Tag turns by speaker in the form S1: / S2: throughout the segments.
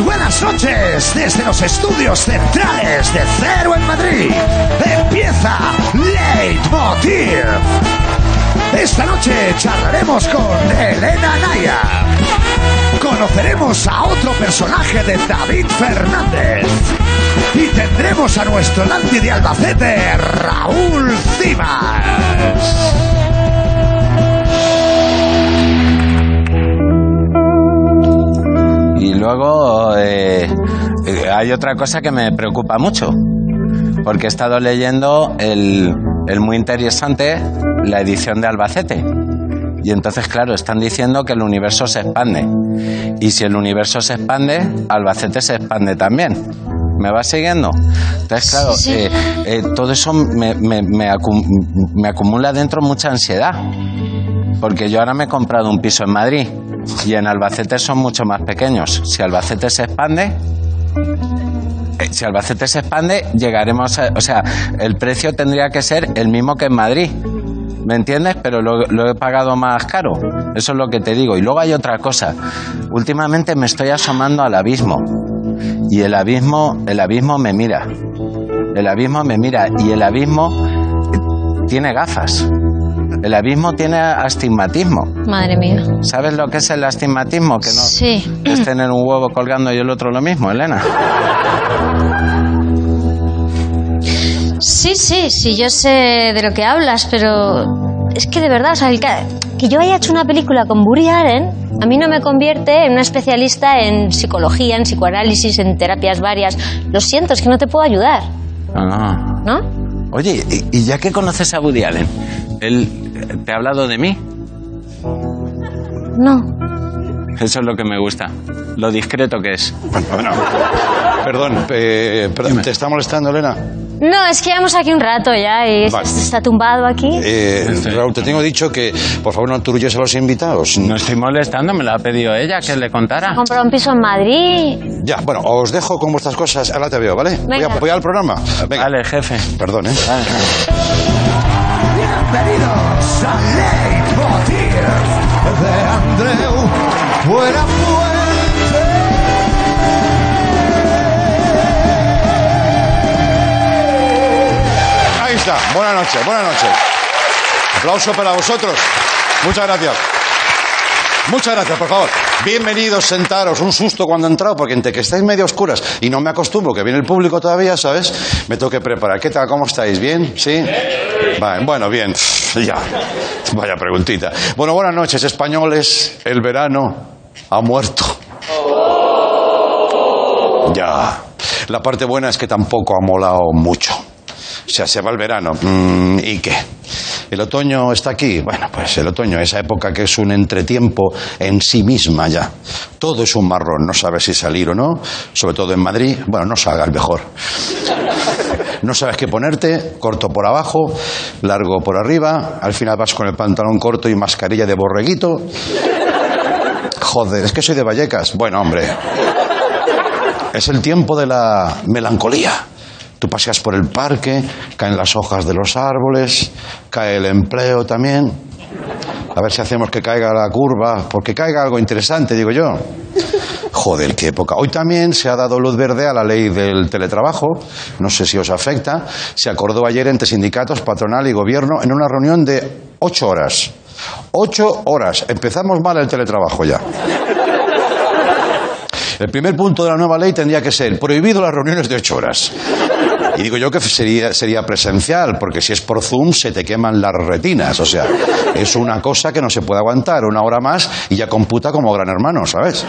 S1: Muy buenas noches desde los estudios centrales de Cero en Madrid. Empieza Leitmotiv. Esta noche charlaremos con Elena Naya. Conoceremos a otro personaje de David Fernández. Y tendremos a nuestro Landy de Albacete, Raúl Cimas.
S2: Luego eh, eh, hay otra cosa que me preocupa mucho, porque he estado leyendo el, el muy interesante, la edición de Albacete. Y entonces, claro, están diciendo que el universo se expande. Y si el universo se expande, Albacete se expande también. ¿Me va siguiendo? Entonces, claro,
S3: Sí, sí.
S2: eh, eh, todo eso me, me- me acu- me acumula dentro mucha ansiedad. Porque yo ahora me he comprado un piso en Madrid y en Albacete son mucho más pequeños. Si Albacete se expande, eh, si Albacete se expande, llegaremos a... O sea, el precio tendría que ser el mismo que en Madrid. ¿Me entiendes? Pero lo, lo he pagado más caro. Eso es lo que te digo. Y luego hay otra cosa. Últimamente me estoy asomando al abismo. Y el abismo, el abismo me mira. El abismo me mira. Y el abismo tiene gafas. El abismo tiene astigmatismo.
S3: Madre mía.
S2: ¿Sabes lo que es el astigmatismo? Que no
S3: Sí.
S2: es tener un huevo colgando y el otro lo mismo, Elena.
S3: Sí, sí, sí, yo sé de lo que hablas, pero es que de verdad, o sea, el ca- que yo haya hecho una película con Woody Allen, a mí no me convierte en una especialista en psicología, en psicoanálisis, en terapias varias. Lo siento, es que no te puedo ayudar,
S2: Ah.
S3: ¿no?
S2: Oye, y, y ya que conoces a Woody Allen, ¿él te ha hablado de mí?
S3: No.
S2: Eso es lo que me gusta. Lo discreto que es.
S4: Bueno, perdón, eh, perdón, ¿te está molestando, Elena?
S3: No, es que llevamos aquí un rato ya y
S4: Vale.
S3: está tumbado aquí.
S4: Eh, Raúl, te tengo dicho que por favor no aturulles a los invitados.
S2: No estoy molestando, me lo ha pedido ella que le contara.
S3: Compró un piso en Madrid.
S4: Ya, bueno, os dejo con vuestras cosas. Ahora te veo, ¿vale? Voy, a,
S3: Venga.
S4: voy al programa. Venga.
S2: Vale, jefe.
S4: Perdón, ¿eh?
S2: Vale.
S1: Bienvenidos a Leitmotiv de Andreu Buenafuente.
S4: Ahí está. Buenas noches, buenas noches. Aplauso para vosotros. Muchas gracias. Muchas gracias, por favor. Bienvenidos, sentaros. Un susto cuando he entrado, porque entre que estáis medio oscuras y no me acostumbro, que viene el público todavía, ¿sabes? Me tengo que preparar. ¿Qué tal? ¿Cómo estáis? ¿Bien? ¿Sí? Bueno, bien. Ya. Vaya preguntita. Bueno, buenas noches, españoles. El verano ha muerto. Ya. La parte buena es que tampoco ha molado mucho. O sea, se va el verano. Mm, ¿Y qué? ¿El otoño está aquí? Bueno, pues el otoño, esa época que es un entretiempo en sí misma ya. Todo es un marrón, no sabes si salir o no, sobre todo en Madrid. Bueno, no salgas mejor. No sabes qué ponerte, corto por abajo, largo por arriba, al final vas con el pantalón corto y mascarilla de borreguito. Joder, es que soy de Vallecas. Bueno, hombre, es el tiempo de la melancolía. Tú paseas por el parque, caen las hojas de los árboles, cae el empleo también. A ver si hacemos que caiga la curva, porque caiga algo interesante, digo yo. Joder, qué época. Hoy también se ha dado luz verde a la ley del teletrabajo. No sé si os afecta. Se acordó ayer entre sindicatos, patronal y gobierno en una reunión de ocho horas. Ocho horas. Empezamos mal el teletrabajo ya. El primer punto de la nueva ley tendría que ser prohibido las reuniones de ocho horas. Y digo yo que sería, sería presencial, porque si es por Zoom se te queman las retinas. O sea, es una cosa que no se puede aguantar una hora más y ya computa como gran hermano, ¿sabes?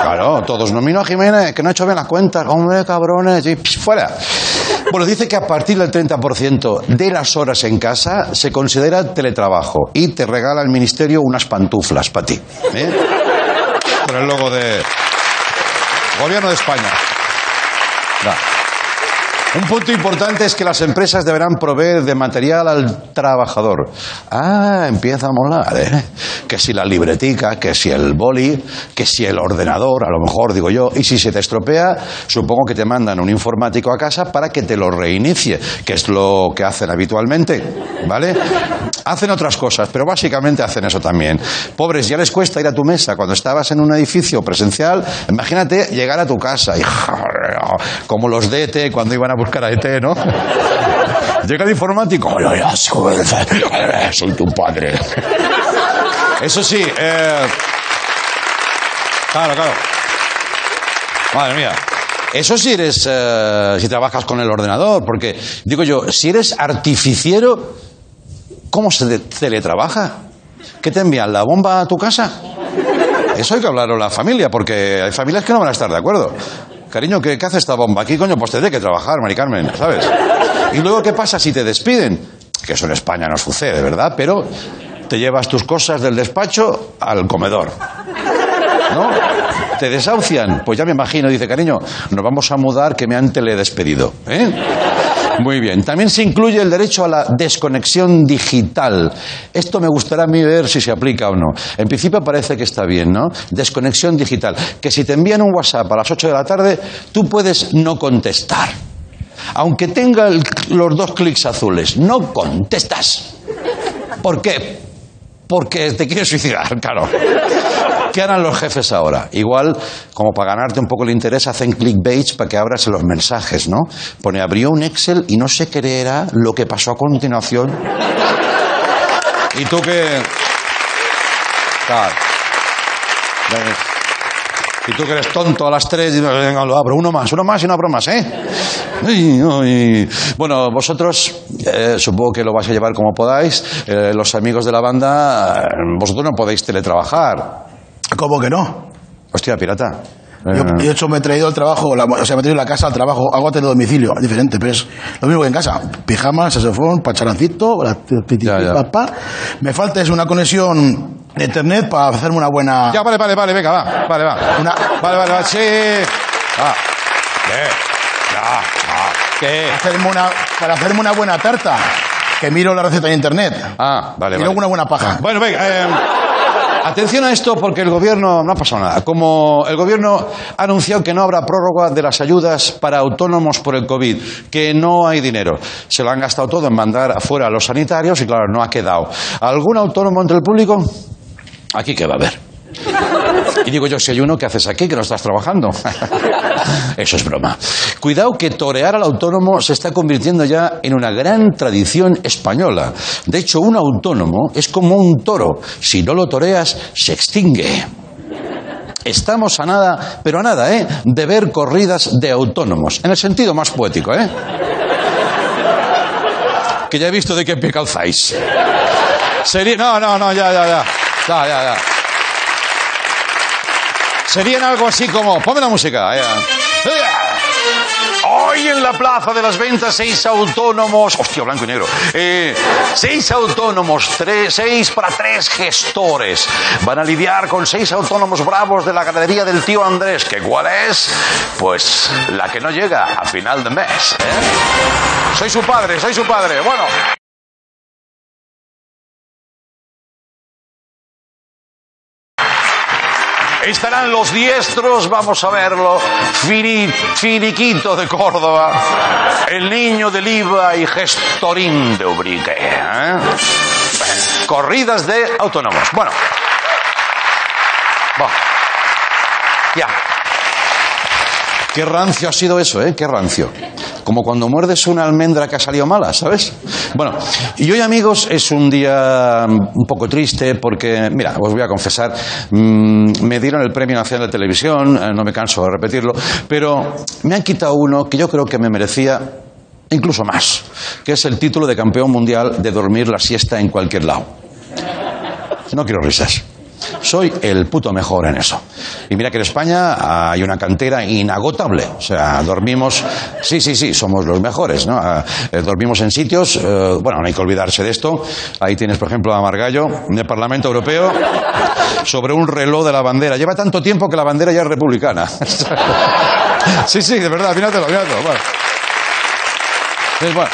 S4: Claro, todos nomino a Jiménez, que no ha hecho bien las cuentas, hombre, cabrones, y psh, fuera. Bueno, dice que a partir del 30% de las horas en casa se considera teletrabajo y te regala el ministerio unas pantuflas para ti. ¿eh? Con el logo de Gobierno de España. Un punto importante es que las empresas deberán proveer de material al trabajador. Ah, empieza a molar, ¿eh? Que si la libretica, que si el boli, que si el ordenador, a lo mejor digo yo. Y si se te estropea, supongo que te mandan un informático a casa para que te lo reinicie, que es lo que hacen habitualmente, ¿vale? Hacen otras cosas, pero básicamente hacen eso también. Pobres, ya les cuesta ir a tu mesa cuando estabas en un edificio presencial. Imagínate llegar a tu casa y como los de ET cuando iban a buscar a ET, ¿no? Llega el informático. "Hola, Soy tu padre. Eso sí, eh, claro, claro. Madre mía. Eso si eres, eh, si trabajas con el ordenador, porque digo yo, si eres artificiero, ¿cómo se te- teletrabaja? ¿Qué te envían? ¿La bomba a tu casa? Eso hay que hablarlo la familia, porque hay familias que no van a estar de acuerdo. Cariño, ¿qué, hace esta bomba aquí, coño? Pues te que trabajar, Mari Carmen, ¿sabes? Y luego, ¿qué pasa si te despiden? Que eso en España no sucede, ¿verdad? Pero te llevas tus cosas del despacho al comedor. ¿No? ¿Te desahucian? Pues ya me imagino, dice, cariño, nos vamos a mudar que me han teledespedido. ¿eh? Muy bien. También se incluye el derecho a la desconexión digital. Esto me gustaría a mí ver si se aplica o no. En principio parece que está bien, ¿no? Desconexión digital. Que si te envían un WhatsApp a las 8 de la tarde, tú puedes no contestar. Aunque tenga los dos clics azules, no contestas. ¿Por qué? Porque te quieres suicidar, claro. ¿Qué harán los jefes ahora? Igual, como para ganarte un poco el interés, hacen clickbait para que abras los mensajes, ¿no? Pone, abrió un Excel y no se creerá lo que pasó a continuación. ¿Y tú qué? Claro. Y tú que eres tonto a las tres, dices, venga, lo abro. Uno más, uno más y no abro más, ¿eh? Ay, ay. Bueno, vosotros eh, supongo que lo vais a llevar como podáis. Eh, los amigos de la banda, eh, vosotros no podéis teletrabajar.
S5: ¿Cómo que no?
S4: Hostia, pirata.
S5: Yo, de hecho, me he traído el trabajo, la- o sea, me he traído la casa al trabajo, hago de domicilio, diferente, pero es lo mismo que en casa. Pijama, saxofón, pacharancito, la-
S4: Ya, ya.
S5: pa, pa. Me falta es una conexión de internet para hacerme una buena...
S4: Ya, vale, vale, vale, venga, va. Vale, va.
S5: Una-
S4: Vale, vale, va, sí. Ya. ¿Qué?
S5: hacerme una, para hacerme una buena tarta, que miro la receta en internet.
S4: Ah, vale,
S5: y
S4: vale.
S5: luego una buena paja.
S4: Bueno, venga. eh, atención a esto porque el gobierno no ha pasado nada. Como el gobierno ha anunciado que no habrá prórroga de las ayudas para autónomos por el COVID, que no hay dinero. Se lo han gastado todo en mandar afuera a los sanitarios y claro, no ha quedado. ¿Algún autónomo entre el público? Aquí que va a haber. Y digo yo, si hay uno, ¿qué haces aquí que no estás trabajando? Eso es broma. Cuidado que torear al autónomo se está convirtiendo ya en una gran tradición española. De hecho, un autónomo es como un toro. Si no lo toreas, se extingue. Estamos a nada, pero a nada, ¿eh? De ver corridas de autónomos. En el sentido más poético, ¿eh? Que ya he visto de qué pie calzáis. Sería... No, no, no, ya, ya, ya. Ya, ya, ya. Serían algo así como... Ponme la música. ya. Hoy en la Plaza de las Ventas, seis autónomos... Hostia, blanco y negro. Eh, seis autónomos, tres, seis para tres gestores. Van a lidiar con seis autónomos bravos de la galería del tío Andrés. ¿Que cuál es? Pues la que no llega a final de mes. ¿eh? Soy su padre, soy su padre. Bueno... Estarán los diestros, vamos a verlo. Fini, Finiquito de Córdoba, el niño de Liva y Gestorín de Ubrique. ¿eh? Corridas de autónomos. Bueno. Va. Ya. Qué rancio ha sido eso, ¿eh? Qué rancio. Como cuando muerdes una almendra que ha salido mala, ¿sabes? Bueno, y hoy, amigos, es un día un poco triste porque, mira, os voy a confesar, mm, me dieron el Premio Nacional de Televisión, eh, no me canso de repetirlo, pero me han quitado uno que yo creo que me merecía incluso más, que es el título de campeón mundial de dormir la siesta en cualquier lado. No quiero risas. Soy el puto mejor en eso. Y mira que en España hay una cantera inagotable. O sea, dormimos. Sí, sí, sí, somos los mejores, ¿no? Ah, eh, dormimos en sitios. eh, bueno, no hay que olvidarse de esto. Ahí tienes, por ejemplo, a Margallo, del Parlamento Europeo, sobre un reloj de la bandera. Lleva tanto tiempo que la bandera ya es republicana. sí, sí, de verdad, míratelo, míratelo. Bueno. Es bueno.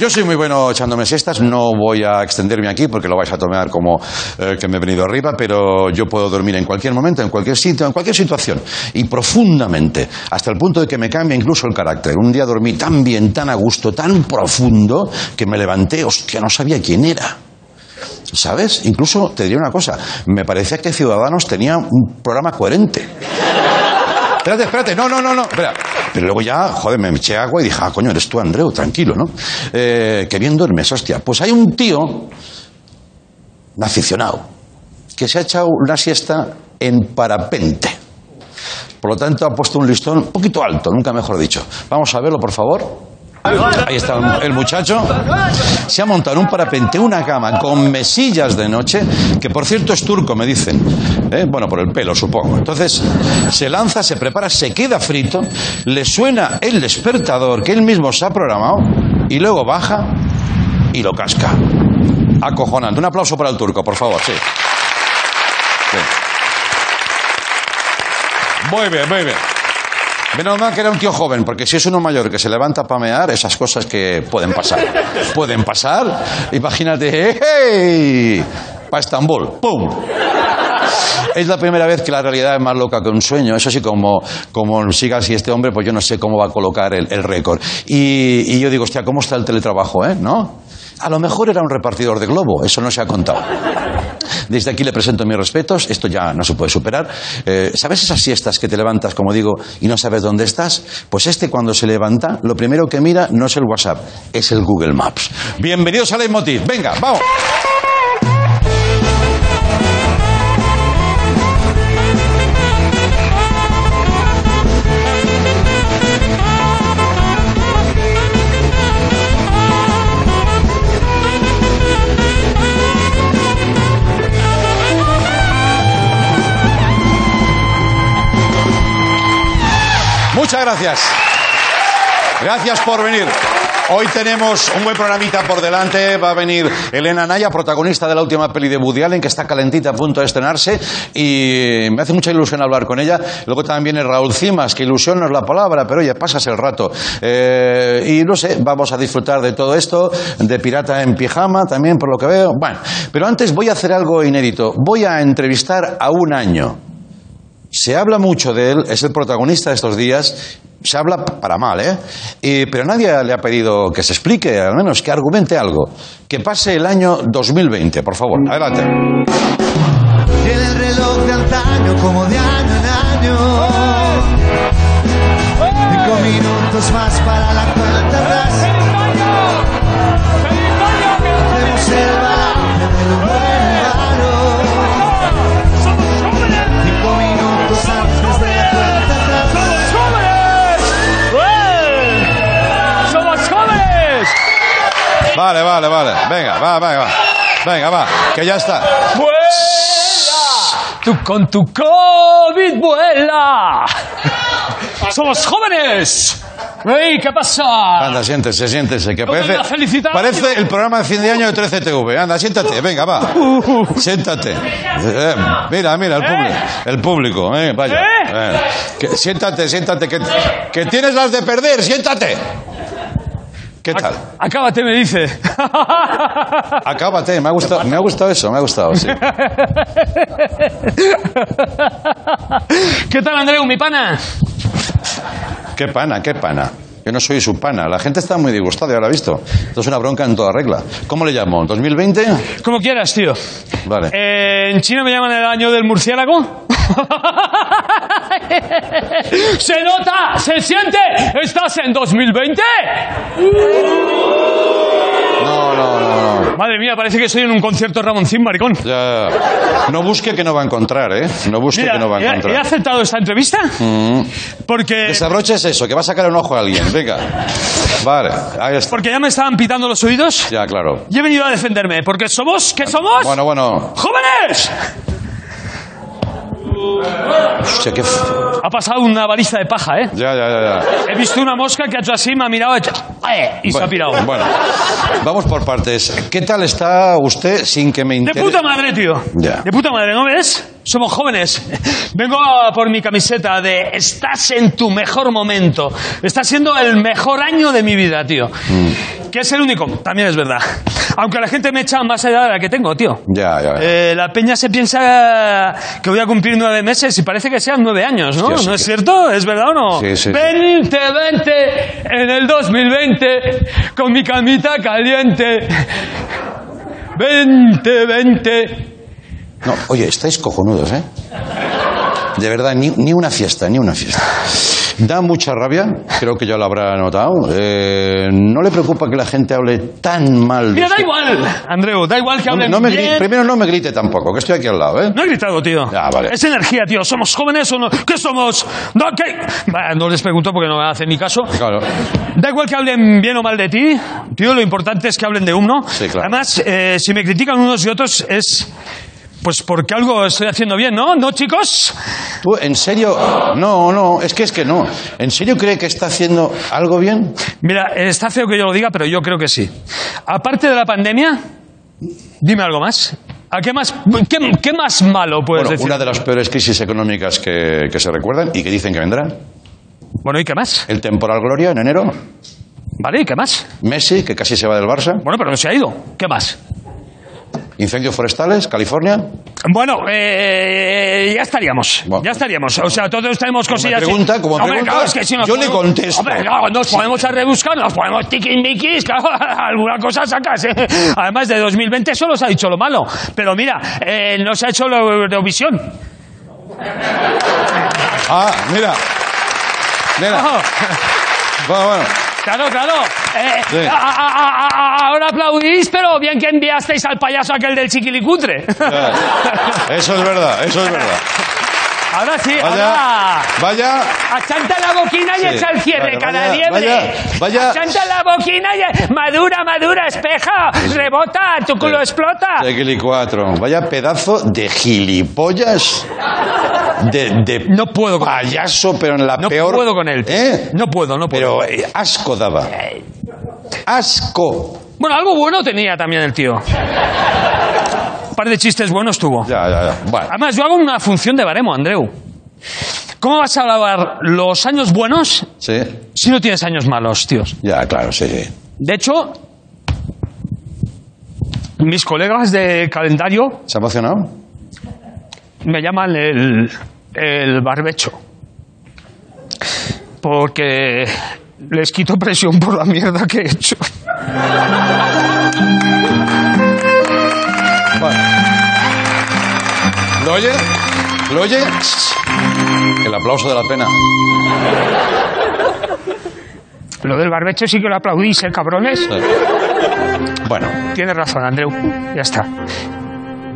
S4: Yo soy muy bueno echándome siestas, no voy a extenderme aquí porque lo vais a tomar como eh, que me he venido arriba, pero yo puedo dormir en cualquier momento, en cualquier sitio, en cualquier situación, y profundamente, hasta el punto de que me cambia incluso el carácter. Un día dormí tan bien, tan a gusto, tan profundo, que me levanté, hostia, no sabía quién era. ¿Sabes? Incluso te diré una cosa, me parecía que Ciudadanos tenía un programa coherente. Espérate, espérate, no, no, no, no, espera. Pero luego ya, joder, me eché agua y dije, ah, coño, eres tú, Andreu, tranquilo, ¿no? Eh, que bien duermes, hostia. Pues hay un tío, un aficionado, que se ha echado una siesta en parapente. Por lo tanto, ha puesto un listón un poquito alto, nunca mejor dicho. Vamos a verlo, por favor. Ahí está el muchacho. Se ha montado un parapente una cama con mesillas de noche, que por cierto es turco, me dicen. ¿Eh? Bueno, por el pelo, supongo. Entonces se lanza, se prepara, se queda frito, le suena el despertador que él mismo se ha programado y luego baja y lo casca. Acojonante. Un aplauso para el turco, por favor, sí. Sí. Muy bien, muy bien. Menos mal que era un tío joven, porque si es uno mayor que se levanta a pamear, esas cosas que pueden pasar. Pueden pasar. Imagínate, ¡hey! Para Estambul, ¡pum! Es la primera vez que la realidad es más loca que un sueño. Eso sí, como, como siga así este hombre, pues yo no sé cómo va a colocar el, el récord. Y, y yo digo, hostia, ¿cómo está el teletrabajo, eh? ¿No? A lo mejor era un repartidor de globo, eso no se ha contado. Desde aquí le presento mis respetos, esto ya no se puede superar. Eh, ¿Sabes esas siestas que te levantas, como digo, y no sabes dónde estás? Pues este cuando se levanta, lo primero que mira no es el WhatsApp, es el Google Maps. Bienvenidos a Leitmotiv, venga, vamos. Muchas gracias. Gracias por venir. Hoy tenemos un buen programita por delante. Va a venir Elena Naya, protagonista de la última peli de Woody Allen, que está calentita a punto de estrenarse. Y me hace mucha ilusión hablar con ella. Luego también viene Raúl Cimas, que ilusión no es la palabra, pero oye, pasas el rato. Eh, y no sé, vamos a disfrutar de todo esto, de Pirata en Pijama también, por lo que veo. Bueno, pero antes voy a hacer algo inédito. Voy a entrevistar a un año. Se habla mucho de él, es el protagonista de estos días. Se habla para mal, ¿eh? Y- pero nadie le ha pedido que se explique, al menos que argumente algo. Que pase el año 2020, por favor. Adelante.
S6: Tiene el reloj de antaño como de año en año. Cinco minutos más para la cuenta atrás. Hacemos el balance de lo bueno y malo.
S4: Vale, vale, vale. Venga, va, va, va. Venga, va, que ya está.
S7: ¡Vuela! Tú con tu COVID vuela. ¡Somos jóvenes! ¡Ey, qué pasa!
S4: Anda, siéntese, siéntese, que parece, parece el programa de fin de año de 13TV. Anda, siéntate, venga, va. Siéntate. Eh, mira, mira, el público. El público, eh, vaya.
S7: ¿Eh?
S4: Eh, que- siéntate, siéntate, que, que tienes las de perder, siéntate. ¿Qué tal?
S7: Acábate, me dice.
S4: Acábate, me ha gustado, me ha gustado eso, me ha gustado, sí.
S7: ¿Qué tal, Andreu, mi pana?
S4: Qué pana, qué pana. Yo no soy su pana. La gente está muy disgustada, ya lo ha visto. Esto es una bronca en toda regla. ¿Cómo le llamo? ¿2020?
S7: Como quieras, tío.
S4: Vale.
S7: Eh, en China me llaman el año del murciélago. ¡Se nota! ¡Se siente! ¿Estás en 2020?
S4: No.
S7: Madre mía, parece que estoy en un concierto de Ramoncín, maricón.
S4: Ya. No busque que no va a encontrar, ¿eh? No busque
S7: Mira,
S4: que no va a
S7: he, he
S4: encontrar.
S7: aceptado esta entrevista porque,
S4: Desabroches eso, que va a sacar un ojo a alguien. Venga. Vale, ahí está.
S7: porque ya me estaban pitando los oídos
S4: Ya, claro.
S7: y he venido a defenderme. Porque somos, ¿qué somos?
S4: Bueno, bueno.
S7: ¡Jóvenes!
S4: Hostia, qué, f-
S7: Ha pasado una baliza de paja, ¿eh?
S4: Ya, ya, ya. ya.
S7: He visto una mosca que ha hecho así, me ha mirado hecho, "Eh", y se ha pirado.
S4: Bueno, vamos por partes. ¿Qué tal está usted sin que me
S7: De
S4: interese?
S7: puta madre, tío.
S4: Ya.
S7: De puta madre, ¿no ves? Somos jóvenes. Vengo a por mi camiseta de Estás en tu mejor momento. Está siendo el mejor año de mi vida, tío.
S4: Mm.
S7: Que es el único, también es verdad. Aunque la gente me echa más edad de la que tengo, tío.
S4: Ya, ya, ya.
S7: Eh, la peña se piensa que voy a cumplir nueve meses y parece que sean nueve años, ¿no?
S4: Sí
S7: ¿No es
S4: que-
S7: cierto? ¿Es verdad o no?
S4: Sí, sí, sí.
S7: 2020 en el 2020 con mi camita caliente. 2020.
S4: No, oye, estáis cojonudos, ¿eh? De verdad, ni, ni una fiesta, ni una fiesta. Da mucha rabia, creo que ya lo habrá notado. Eh, no le preocupa que la gente hable tan mal de
S7: Mira, da igual, Andreu, da igual que
S4: No,
S7: hablen
S4: no me grite-
S7: bien.
S4: primero no me grite tampoco, que estoy aquí al lado, ¿eh?
S7: No he gritado, tío.
S4: Ah, vale.
S7: Es energía, tío. ¿Somos jóvenes o no? ¿Qué somos? ¿No, qué? Bah, no les pregunto porque no me hacen ni caso.
S4: Claro.
S7: Da igual que hablen bien o mal de ti, tío, lo importante es que hablen de uno.
S4: Sí, claro.
S7: Además, eh, si me critican unos y otros es pues porque algo estoy haciendo bien, ¿no? ¿No, chicos?
S4: ¿Tú, en serio? No, no, es que es que no. ¿En serio cree que está haciendo algo bien?
S7: Mira, está feo que yo lo diga, pero yo creo que sí. Aparte de la pandemia, dime algo más. ¿A qué más, qué, qué más malo puedes
S4: Bueno,
S7: decir?
S4: una de las peores crisis económicas que, que se recuerdan y que dicen que vendrá.
S7: Bueno, ¿y qué más?
S4: El temporal Gloria en enero.
S7: ¿Vale? ¿Y qué más?
S4: Messi, que casi se va del Barça.
S7: Bueno, pero no se ha ido. ¿Qué más?
S4: Incendios forestales, California.
S7: Bueno, eh, ya estaríamos.
S4: Bueno.
S7: ya estaríamos. O sea, todos tenemos cosillas.
S4: pregunta, como
S7: Hombre,
S4: pregunta,
S7: claro, es que si nos
S4: yo le
S7: ponemos-
S4: contesto.
S7: Hombre, claro, nos podemos a rebuscar, nos ponemos tiquismiquis, claro, alguna cosa sacas. ¿eh? Además, de 2020 solo se ha dicho lo malo. Pero mira, eh, no se ha hecho la Eurovisión.
S4: Ah, mira. Mira.
S7: Ojo.
S4: Bueno, bueno.
S7: Claro, claro. Eh,
S4: Sí.
S7: a- a- a- a- ahora aplaudís, pero bien que enviasteis al payaso aquel del chiquilicutre.
S4: Eso es verdad, eso es verdad.
S7: Ahora sí,
S4: Vaya,
S7: ahora.
S4: vaya,
S7: Achanta la boquina y
S4: Sí.
S7: echa el cierre
S4: Vaya,
S7: cada
S4: vaya,
S7: liebre.
S4: vaya, vaya.
S7: Achanta la boquina y madura, madura, espeja, rebota, tu culo explota.
S4: de Gili 4. Vaya pedazo de gilipollas. De, de
S7: No puedo con
S4: payaso, pero en la
S7: No
S4: peor.
S7: puedo con él.
S4: ¿Eh?
S7: No puedo, no puedo.
S4: Pero eh, asco daba. Asco.
S7: Bueno, algo bueno tenía también el tío. Par de chistes buenos tuvo.
S4: Ya, ya, ya. Bueno.
S7: Además, yo hago una función de baremo, Andreu. ¿Cómo vas a alabar los años buenos
S4: Sí.
S7: si no tienes años malos, tíos?
S4: Ya, claro, sí, sí.
S7: De hecho, mis colegas de calendario
S4: ¿Se ha emocionado?
S7: me llaman el, el barbecho. Porque les quito presión por la mierda que he hecho.
S4: ¿Lo oye? ¿Lo oye? El aplauso de la pena.
S7: Lo del barbecho sí que lo aplaudís, ¿eh, cabrones?
S4: Sí. Bueno,
S7: Tienes razón, Andreu. Ya está.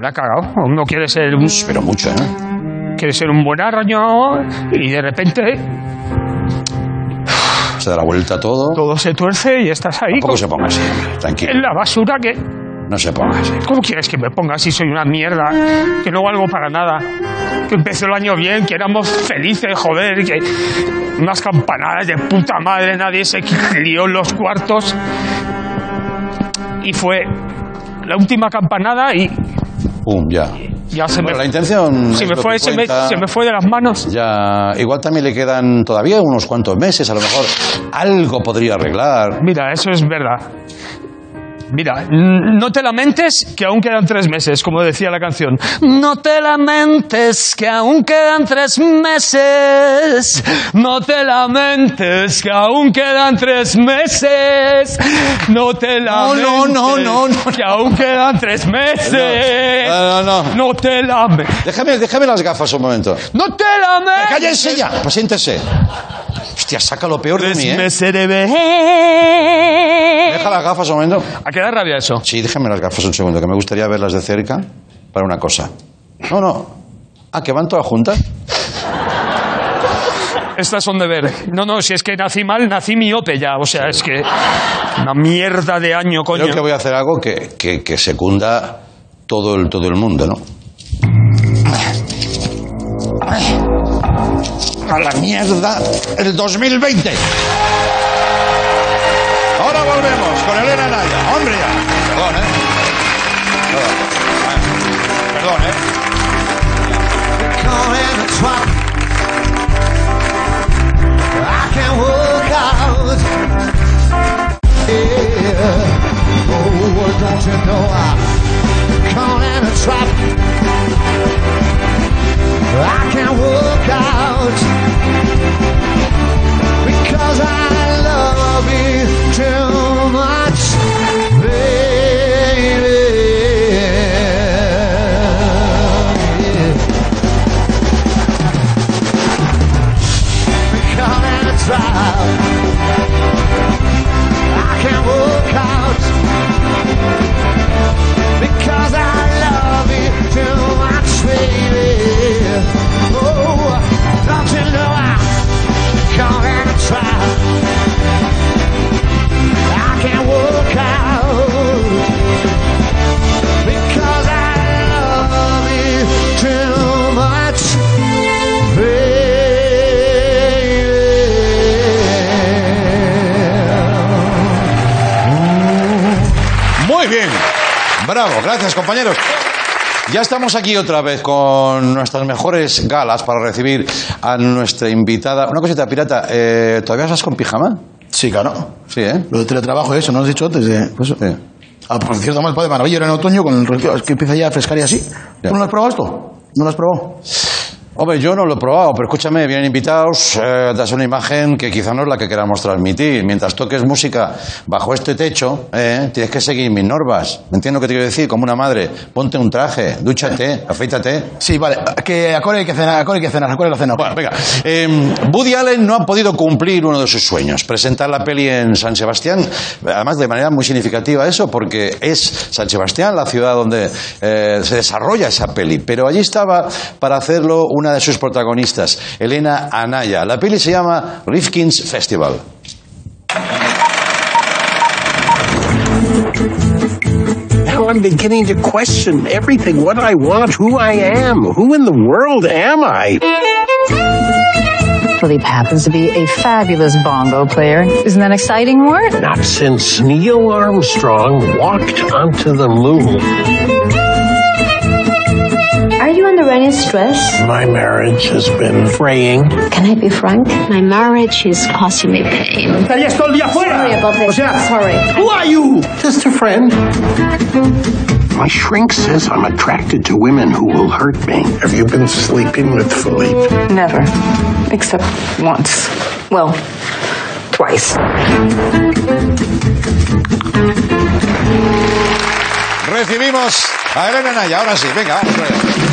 S7: La ha cagado. Uno quiere ser un,
S4: pero mucho, ¿eh?
S7: quiere ser un buen araño y de repente
S4: Se da la vuelta todo.
S7: todo se tuerce y estás ahí
S4: Tampoco
S7: con-
S4: se ponga así. Tranquilo.
S7: en la basura que...
S4: No se ponga así.
S7: ¿Cómo quieres que me ponga si soy una mierda? Que no valgo para nada. Que empezó el año bien, que éramos felices, joder, que unas campanadas de puta madre, nadie se lió en los cuartos. Y fue la última campanada y
S4: Pum, ya.
S7: ya se
S4: Bueno, la
S7: me,
S4: intención.
S7: se me fue, se me, se me fue de las manos.
S4: Ya, igual también le quedan todavía unos cuantos meses, a lo mejor algo podría arreglar.
S7: Mira, eso es verdad. Mira, no te lamentes que aún quedan tres meses, como decía la canción. No te lamentes que aún quedan tres meses. No te lamentes que aún quedan tres meses. No te
S4: No,
S7: lamentes
S4: no, no, no, no.
S7: que aún quedan tres meses.
S4: No, no, no.
S7: No te lamentes.
S4: Déjame, déjame las gafas un momento.
S7: No te lamentes.
S4: ¡Cállense ya! Pues siéntese. Hostia, saca lo peor de mí, ¿eh? Deja las gafas un momento.
S7: ¿A qué da rabia eso?
S4: Sí, déjame las gafas un segundo, que me gustaría verlas de cerca para una cosa. No, no. Ah, que van todas juntas.
S7: Estas son de ver. No, no, si es que nací mal, nací miope ya. O sea, es que. Una mierda de año, coño.
S4: Creo que voy a hacer algo que, que, que secunda todo el, todo el mundo, ¿no? A la mierda el 2020. Ahora volvemos con Elena Naya. Hombre, ya. Perdón, ¿eh? Perdón, Perdón, ¿eh?
S6: Work out. Yeah. Oh, don't you know I'm caught in a trap. I can't work out because I love you too much, baby. In. I can't
S4: Bravo, gracias compañeros. Ya estamos aquí otra vez con nuestras mejores galas para recibir a nuestra invitada. Una cosita, pirata, eh, ¿todavía estás con pijama?
S5: Sí, claro.
S4: Sí, ¿eh?
S5: Lo de teletrabajo, eso, ¿no lo has dicho antes? De, pues,
S4: Sí.
S5: Ah, por cierto, más de maravilla ahora en otoño con el es que empieza ya a frescar y así.
S4: Ya.
S5: ¿Tú no lo has probado esto? ¿No lo has probado?
S4: Hombre, yo no lo he probado, pero escúchame, vienen invitados, eh, das una imagen que quizá no es la que queramos transmitir. Mientras toques música bajo este techo, eh, tienes que seguir mis normas. ¿Me entiendes lo que te quiero decir? Como una madre, ponte un traje, dúchate, afeítate.
S5: Sí, vale. Que a Core hay que cenar, a Core hay que cenar, a Core la cena.
S4: Bueno, venga. Eh, Woody Allen no ha podido cumplir uno de sus sueños, presentar la peli en San Sebastián, además de manera muy significativa eso, porque es San Sebastián la ciudad donde eh, se desarrolla esa peli. Pero allí estaba para hacerlo una de sus protagonistas, Elena Anaya. La peli se llama Rifkin's Festival.
S8: Now I'm beginning to question everything what I want, who I am. Who in the world am I?
S9: Philippe happens to be a fabulous bongo player. Isn't that exciting, Mort?
S8: Not since Neil Armstrong walked onto the moon.
S10: Are you under any stress?
S8: My marriage has been fraying.
S10: Can I be frank? My marriage is causing me pain.
S8: Estarías todo el día fuera.
S10: Sorry about this.
S8: O sea,
S10: Sorry.
S8: who are you? Just a friend. My shrink says I'm attracted to women who will hurt me. Have you been sleeping with Philippe?
S9: Never. Except once. Well, twice.
S4: Recibimos a Elena Anaya, ahora sí, venga, vamos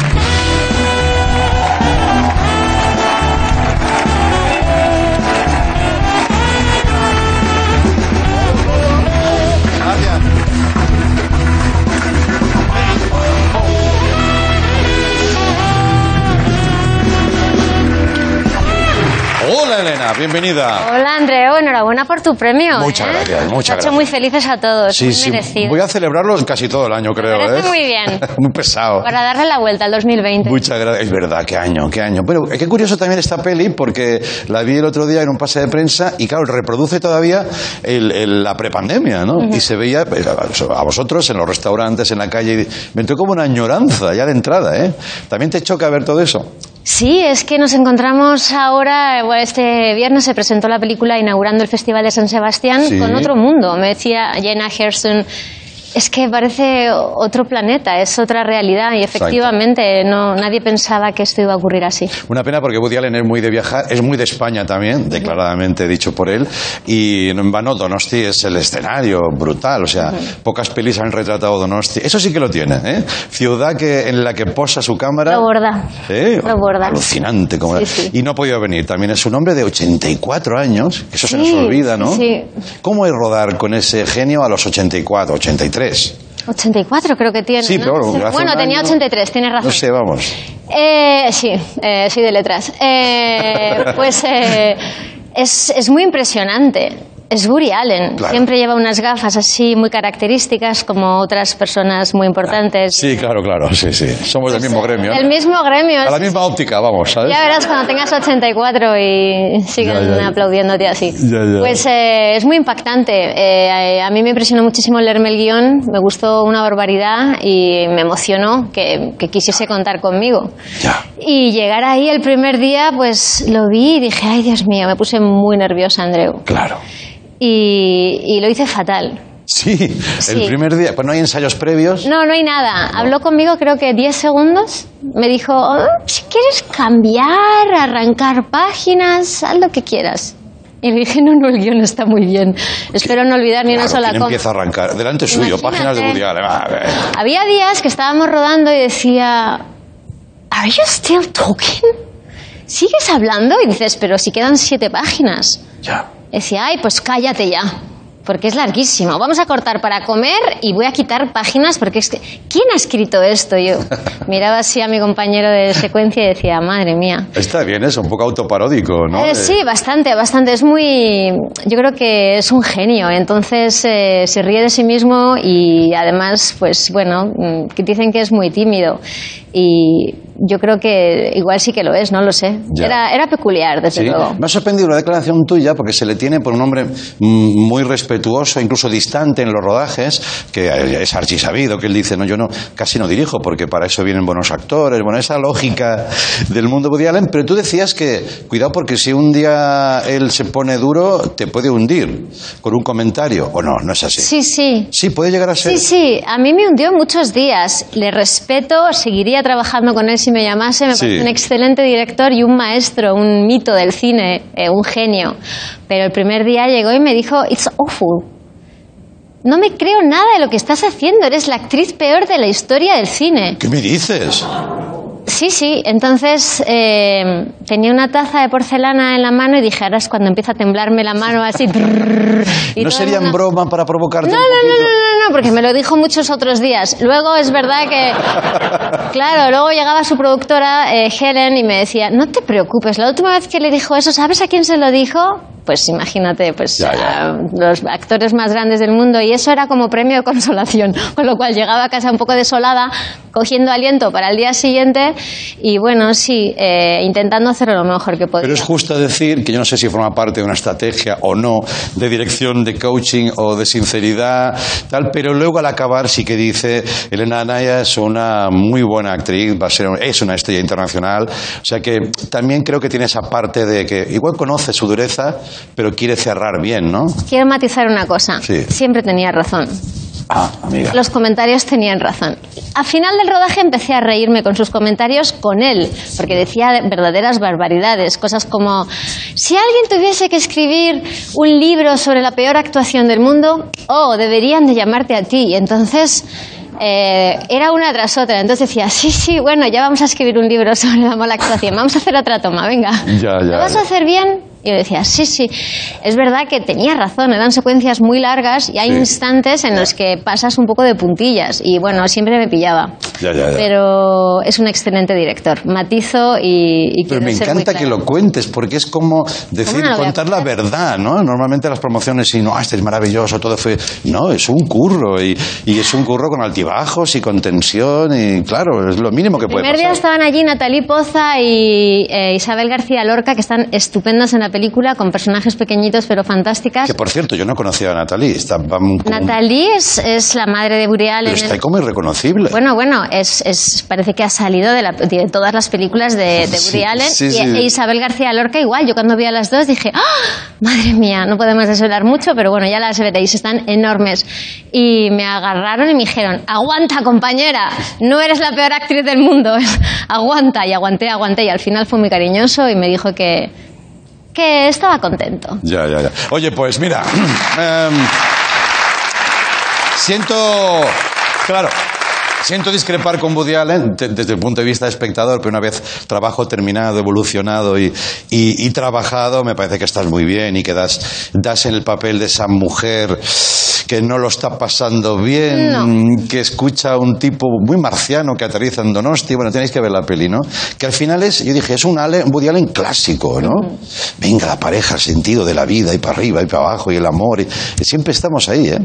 S4: Hola Elena, bienvenida.
S3: Hola Andreu, enhorabuena por tu premio.
S4: Muchas
S3: ¿eh?
S4: gracias, muchas
S3: ha hecho
S4: gracias.
S3: muy felices a todos,
S4: Sí,
S3: muy
S4: sí,
S3: merecido.
S4: voy a celebrarlo casi todo el año, creo.
S3: parece
S4: ¿eh?
S3: muy bien.
S4: muy pesado.
S3: Para darle la vuelta al 2020.
S4: Muchas gracias. Es verdad, qué año, qué año. Pero qué curioso también esta peli porque la vi el otro día en un pase de prensa y claro, reproduce todavía el- el- la prepandemia, ¿no? Y se veía eh, a vosotros en los restaurantes, en la calle. Me entró como una añoranza ya de entrada, ¿eh? ¿También te choca ver todo eso?
S3: Sí, es que nos encontramos ahora, este viernes se presentó la película inaugurando el Festival de San Sebastián
S4: Sí.
S3: con otro mundo. Me decía Jenna Hairston, es que parece otro planeta, es otra realidad y efectivamente no, nadie pensaba que esto iba a ocurrir así.
S4: Una pena porque Woody Allen es muy de viajar, es muy de España también, declaradamente dicho por él. Y en vano, Donosti es el escenario brutal. O sea, pocas pelis han retratado Donosti. Eso sí que lo tiene, ¿eh? Ciudad que, en la que posa su cámara.
S3: Lo borda.
S4: ¿Eh?
S3: Lo borda.
S4: Alucinante. Como
S3: Sí, sí.
S4: Y no ha podido venir. También es un hombre de 84 años, que eso se
S3: Sí,
S4: nos olvida, ¿no?
S3: sí.
S4: ¿Cómo es rodar con ese genio a los 84, 83?
S3: 84 creo que tiene.
S4: Sí,
S3: ¿no?
S4: pero
S3: Bueno,
S4: un
S3: tenía
S4: año-
S3: 83, tienes razón.
S4: No sé, vamos.
S3: Eh, sí, eh, sí de letras. Eh, pues eh, es, es muy impresionante. Es Woody Allen.
S4: Claro.
S3: Siempre lleva unas gafas así muy características como otras personas muy importantes.
S4: Sí, claro, claro, sí, sí. Somos del mismo gremio.
S3: Del mismo gremio.
S4: A la misma óptica, vamos, ¿sabes?
S3: Ya verás cuando tengas 84 y siguen
S4: Ya, ya, ya.
S3: aplaudiéndote así.
S4: Ya, ya.
S3: Pues eh, es muy impactante. Eh, a mí me impresionó muchísimo leerme el guion, me gustó una barbaridad y me emocionó que, que quisiese contar conmigo. Y llegar ahí el primer día, pues lo vi y dije, ay Dios mío, me puse muy nerviosa, Andreu.
S4: Claro.
S3: Y, y lo hice fatal.
S4: Sí, el primer día. Pues no hay ensayos previos.
S3: No, no hay nada. Habló conmigo creo que 10 segundos. Me dijo, "Oh, si quieres cambiar, arrancar páginas, haz lo que quieras. Y le dije, no, no, el guion está muy bien. Espero no olvidar ni una sola
S4: ¿quién
S3: coma.
S4: empieza a arrancar? Delante suyo,
S3: Imagínate.
S4: páginas de Woody Allen. Ah.
S3: Había días que estábamos rodando y decía, ¿Are you still talking? ¿Sigues hablando? Y dices, pero si quedan siete páginas.
S4: Ya.
S3: Decía, ay, pues cállate ya. Porque es larguísimo. Vamos a cortar para comer y voy a quitar páginas porque es que... ¿Quién ha escrito esto? Yo miraba así a mi compañero de secuencia y decía, madre mía.
S4: Está bien eso, un poco autoparódico, ¿no?
S3: Eh,
S4: Eh,
S3: sí, bastante, bastante. Es muy. Yo creo que es un genio. Entonces eh, se ríe de sí mismo y además, pues bueno, mm, que dicen que es muy tímido. Y yo creo que igual sí que lo es, no lo sé. Era, era peculiar, desde
S4: Sí.
S3: luego.
S4: Me ha sorprendido la declaración tuya porque se le tiene por un hombre mm, muy respetuoso, incluso distante en los rodajes, que es archisabido, que él dice, no, yo no, casi no dirijo porque para eso vienen buenos actores, bueno, esa lógica del mundo Woody Allen, pero tú decías que, cuidado porque si un día él se pone duro, te puede hundir con un comentario, o no, no es así.
S3: Sí, sí.
S4: Sí, puede llegar a ser.
S3: Sí, sí, a mí me hundió muchos días. Le respeto, seguiría trabajando con él si me llamase. Me
S4: Sí.
S3: parece un excelente director y un maestro, un mito del cine, eh, un genio. Pero el primer día llegó y me dijo, It's awful. No me creo nada de lo que estás haciendo. Eres la actriz peor de la historia del cine.
S4: ¿Qué me dices?
S3: Sí, sí. Entonces eh, tenía una taza de porcelana en la mano y dije, ahora es cuando empieza a temblarme la mano así. trrr, y
S4: ¿No
S3: todo el
S4: sería en
S3: mundo-
S4: broma para provocarte
S3: no,
S4: un
S3: no, no, no, no, no, porque me lo dijo muchos otros días. Luego es verdad que, claro, luego llegaba su productora, eh, Helen, y me decía, no te preocupes, la última vez que le dijo eso, ¿sabes a quién se lo dijo? Pues imagínate, pues
S4: Ya, ya.
S3: a los actores más grandes del mundo, y eso era como premio de consolación, con lo cual llegaba a casa un poco desolada, cogiendo aliento para el día siguiente, y bueno, sí, eh, intentando hacerlo lo mejor que podía.
S4: Pero es justo decir que yo no sé si forma parte de una estrategia o no de dirección, de coaching o de sinceridad, tal, pero luego al acabar sí que dice Elena Anaya es una muy buena actriz, va a ser, es una estrella internacional, o sea que también creo que tiene esa parte de que igual conoce su dureza, pero quiere cerrar bien, ¿no?
S3: Quiero matizar una cosa.
S4: Sí.
S3: Siempre tenía razón.
S4: Ah, amiga.
S3: Los comentarios tenían razón. A final del rodaje empecé a reírme con sus comentarios con él, porque decía verdaderas barbaridades, cosas como, si alguien tuviese que escribir un libro sobre la peor actuación del mundo, oh, deberían de llamarte a ti. Y entonces... eh, era una tras otra, entonces decía, sí, sí, bueno, ya vamos a escribir un libro sobre la mala actuación, vamos a hacer otra toma, venga.
S4: Ya, ya,
S3: ¿Lo vas
S4: ya.
S3: a hacer bien? Y yo decía, sí, sí. Es verdad que tenía razón, eran secuencias muy largas y hay
S4: Sí.
S3: instantes en los que pasas un poco de puntillas. Y bueno, siempre me pillaba.
S4: Ya, ya, ya.
S3: Pero es un excelente director. Matizo y, y
S4: Pero me encanta que lo cuentes, porque es como decir, contar la verdad, ¿no? Normalmente las promociones, y no, ah, este es maravilloso, todo fue. No, es un curro, y, y es un curro con altibajos y con tensión, y claro, es lo mínimo que
S3: El
S4: puede
S3: primer día
S4: pasar.
S3: estaban allí Natalie Poza y eh, Isabel García Lorca, que están estupendas en la película, con personajes pequeñitos pero fantásticas.
S4: Que por cierto, yo no conocía a Natalie, está, como-
S3: Natalie es, es la madre de Burial
S4: pero
S3: en
S4: está
S3: el-
S4: como irreconocible.
S3: Bueno, bueno, es, es- parece que ha salido de, la- de todas las películas de, de
S4: Sí,
S3: Woody Allen
S4: sí,
S3: y,
S4: sí.
S3: e Isabel García Lorca igual. Yo cuando vi a las dos dije, ¡Ah! madre mía, no podemos desvelar mucho, pero bueno, ya las veréis, están enormes. Y me agarraron y me dijeron, aguanta compañera, no eres la peor actriz del mundo, aguanta. Y aguanté, aguanté y al final fue muy cariñoso y me dijo que, que estaba contento.
S4: Ya, ya, ya. Oye, pues mira, em, siento, claro, Siento discrepar con Woody Allen desde el punto de vista de espectador, pero una vez trabajo terminado, evolucionado y, y- y trabajado, me parece que estás muy bien y que das, das en el papel de esa mujer que no lo está pasando bien, que escucha a un tipo muy marciano que aterriza en Donosti. Bueno, tenéis que ver la peli, ¿no? Que al final es, yo dije, es un Allen, un Woody Allen clásico, ¿no? Venga, la pareja, el sentido de la vida, y para arriba, y para abajo, y el amor. y- y siempre estamos ahí, ¿eh?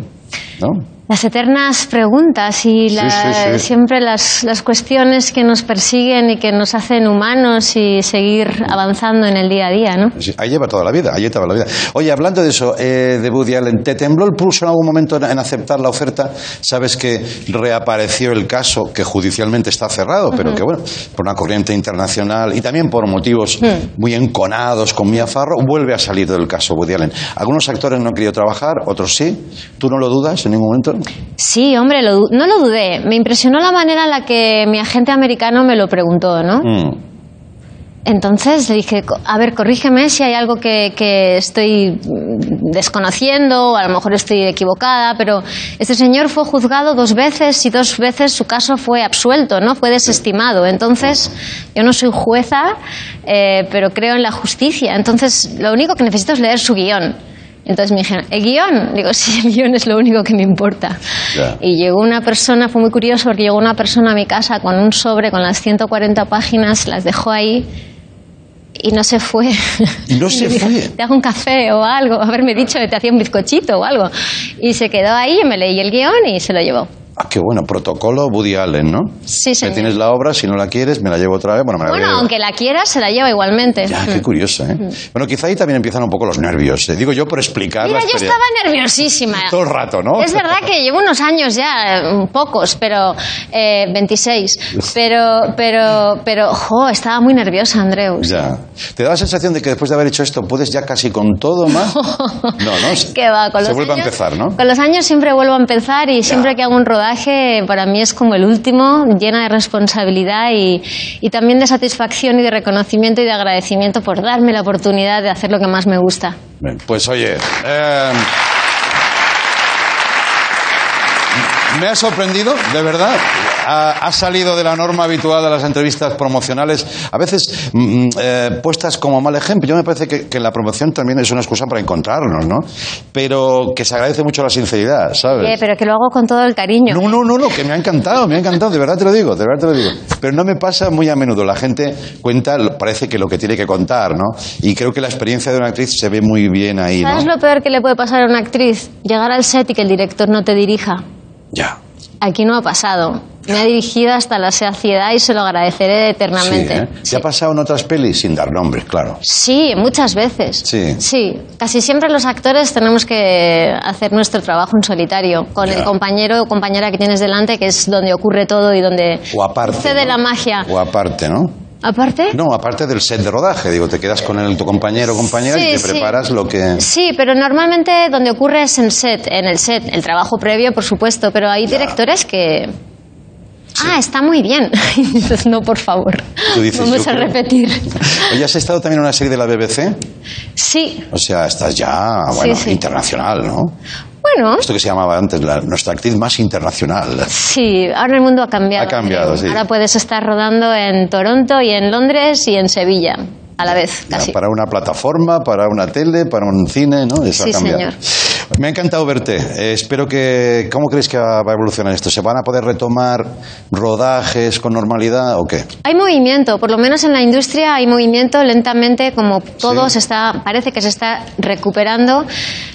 S4: ¿No?
S3: Las eternas preguntas y la-
S4: sí, sí.
S3: siempre las, las cuestiones que nos persiguen y que nos hacen humanos y seguir avanzando en el día a día, ¿no?
S4: Ahí lleva toda la vida, ahí lleva la vida. Oye, hablando de eso, eh, de Woody Allen, ¿te tembló el pulso en algún momento en, en aceptar la oferta? Sabes que reapareció el caso, que judicialmente está cerrado, pero que bueno, por una corriente internacional y también por motivos muy enconados con Mia Farrow, vuelve a salir del caso Woody Allen. Algunos actores no han querido trabajar, otros sí. ¿Tú no lo dudas en ningún momento?
S3: Sí, hombre, lo no lo dudé. Me impresionó la manera en la que mi agente americano me lo preguntó, ¿no?
S4: Mm.
S3: Entonces le dije, "Co- a ver, corrígeme si hay algo que, que estoy desconociendo o a lo mejor estoy equivocada, pero este señor fue juzgado dos veces y dos veces su caso fue absuelto, ¿no? Fue desestimado. Entonces, yo no soy jueza, eh, pero creo en la justicia. Entonces, lo único que necesito es leer su guion. Entonces me dijeron, ¿el guion? Digo, sí, el guion es lo único que me importa.
S4: Ya.
S3: Y llegó una persona, fue muy curioso porque llegó una persona a mi casa con un sobre con las 140 páginas, las dejó ahí y no se fue.
S4: Y no se
S3: le dije,
S4: fue.
S3: Te hago un café o algo, haberme dicho que te hacía un bizcochito o algo. Y se quedó ahí, y me leí el guion y se lo llevó.
S4: Ah, qué bueno, protocolo Woody Allen, ¿no?
S3: Sí,
S4: Me
S3: señor.
S4: tienes la obra, si no la quieres, me la llevo otra vez. Bueno, me la
S3: Bueno, aunque la quieras, se la lleva igualmente.
S4: Ya, qué curioso, ¿eh? Bueno, quizá ahí también empiezan un poco los nervios. ¿eh? Digo yo por explicar
S3: Mira,
S4: la
S3: yo estaba nerviosísima.
S4: Todo el rato, ¿no?
S3: Es verdad que llevo unos años ya, eh, pocos, pero eh, 26. Pero, pero, pero, jo, estaba muy nerviosa, Andreus.
S4: Ya. ¿Te da la sensación de que después de haber hecho esto puedes ya casi con todo más? No, ¿no?
S3: Que va, con
S4: Se
S3: los
S4: vuelve a
S3: años-
S4: empezar, ¿no?
S3: Con los años siempre vuelvo a empezar y siempre que hago un rodaje, para mí es como el último, llena de responsabilidad y, también de satisfacción y de reconocimiento y de agradecimiento por darme la oportunidad de hacer lo que más me gusta.
S4: Pues oye, eh, me ha sorprendido, de verdad. Ha, ha salido de la norma habitual de las entrevistas promocionales, a veces mm, eh, puestas como mal ejemplo. Yo me parece que, que la promoción también es una excusa para encontrarnos, ¿no? Pero que se agradece mucho la sinceridad, ¿sabes?
S3: Eh, pero que lo hago con todo el cariño.
S4: No, no, no, no, que me ha encantado, me ha encantado, de verdad te lo digo, de verdad te lo digo. Pero no me pasa muy a menudo, la gente cuenta, parece que lo que tiene que contar, ¿no? Y creo que la experiencia de una actriz se ve muy bien ahí, ¿no?
S3: ¿Sabes lo peor que le puede pasar a una actriz? Llegar al set y que el director no te dirija.
S4: Ya.
S3: Aquí no ha pasado. Me ha dirigido hasta la saciedad y se lo agradeceré
S4: Sí,
S3: eternamente.
S4: ¿eh? ¿Te ha pasado en otras pelis? Sin dar nombres, claro.
S3: Sí, muchas veces.
S4: Sí.
S3: Sí, casi siempre los actores tenemos que hacer nuestro trabajo en solitario, con
S4: Ya.
S3: el compañero o compañera que tienes delante, que es donde ocurre todo y donde
S4: O aparte.
S3: sucede
S4: ¿no?
S3: la magia.
S4: O aparte, ¿no?
S3: Aparte,
S4: No, aparte del set de rodaje, digo, te quedas con el, tu compañero o compañera y te
S3: sí.
S4: preparas lo que...
S3: Sí, pero normalmente donde ocurre es en set, en el set, el trabajo previo, por supuesto, pero hay directores que... Ah, está muy bien. Y dices, no, por favor.
S4: Tú dices,
S3: Vamos a
S4: creo.
S3: repetir.
S4: Oye, ¿has estado también en una serie de la BBC?
S3: Sí,
S4: O sea, estás ya, bueno,
S3: sí.
S4: internacional, ¿no?
S3: Bueno,
S4: Esto que se llamaba antes la- nuestra actriz más internacional.
S3: sí, ahora el mundo ha cambiado.
S4: Ha cambiado, sí.
S3: Ahora puedes estar rodando en Toronto y en Londres y en Sevilla a la vez,
S4: Ya,
S3: casi.
S4: Para una plataforma, para una tele, para un cine, ¿no? Eso
S3: Sí,
S4: ha cambiado.
S3: señor.
S4: Me ha encantado verte. Eh, espero que... ¿Cómo crees que va a evolucionar esto? ¿Se van a poder retomar rodajes con normalidad o qué?
S3: Hay movimiento, por lo menos en la industria hay movimiento lentamente, como todo se está, parece que se está recuperando.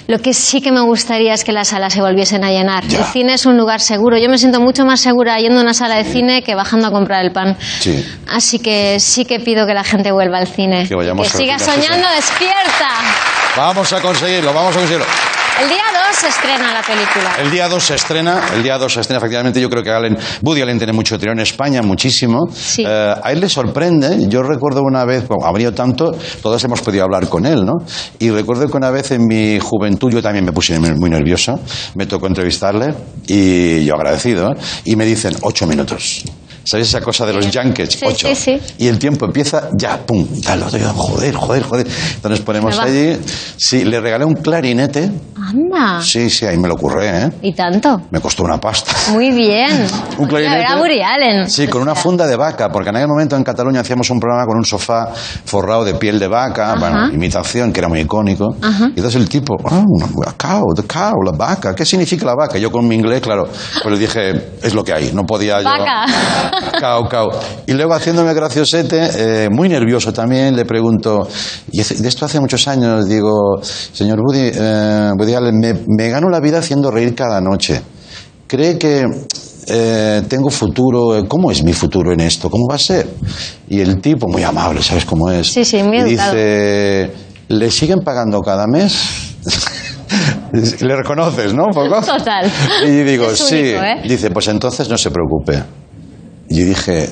S3: Lo que sí que me gustaría es que las salas se volviesen a llenar.
S4: Ya.
S3: El cine es un lugar seguro. Yo me siento mucho más segura yendo a una sala de cine que bajando a comprar el pan.
S4: Sí.
S3: Así que sí que pido que la gente vuelva al cine.
S4: Que vayamos al
S3: siga soñando despierta.
S4: Vamos a conseguirlo, vamos a conseguirlo.
S3: El día 2 se estrena la película.
S4: El día 2 se estrena, el día 2 se estrena, efectivamente, yo creo que Allen, Woody Allen tiene mucho tirón en España, muchísimo.
S3: Sí.
S4: Eh, a él le sorprende, yo recuerdo una vez, bueno, ha venido tanto, todos hemos podido hablar con él, ¿no? Y recuerdo que una vez en mi juventud, yo también me puse muy nervioso, me tocó entrevistarle, y yo agradecido, ¿eh? y me dicen, ocho minutos. ¿Sabéis esa cosa de los junkets?
S3: Sí,
S4: Ocho.
S3: sí, sí.
S4: Y el tiempo empieza ya, pum, tal, otro, joder, joder, joder. Entonces ponemos allí. Sí, le regalé un clarinete.
S3: Anda.
S4: Sí, sí, ahí me lo curré, ¿eh?
S3: Y tanto.
S4: Me costó una pasta.
S3: Muy bien.
S4: Un clarinete.
S3: Era Woody Allen.
S4: Sí, con una funda de vaca, porque en aquel momento en Cataluña hacíamos un programa con un sofá forrado de piel de vaca,
S3: Ajá.
S4: bueno, imitación, que era muy icónico.
S3: Ajá.
S4: Y entonces el tipo, ah, una cow, the cow, la vaca, ¿qué significa la vaca? Yo con mi inglés, claro, pues le dije, es lo que hay, no podía yo...
S3: Vaca.
S4: Cow, cow. Y luego haciéndome graciosete, eh, muy nervioso también, le pregunto, y de esto hace muchos años, digo, señor Woody, eh, Woody Allen, me, me gano la vida haciendo reír cada noche. ¿Cree que eh, tengo futuro? ¿Cómo es mi futuro en esto? ¿Cómo va a ser? Y el tipo, muy amable, ¿sabes cómo es?
S3: Sí, sí, muy
S4: dice, ¿le siguen pagando cada mes? Le reconoces, ¿no? Un poco.
S3: Total.
S4: Y digo,
S3: Es
S4: sí.
S3: único, ¿eh?
S4: Dice, pues entonces no se preocupe. Y yo dije,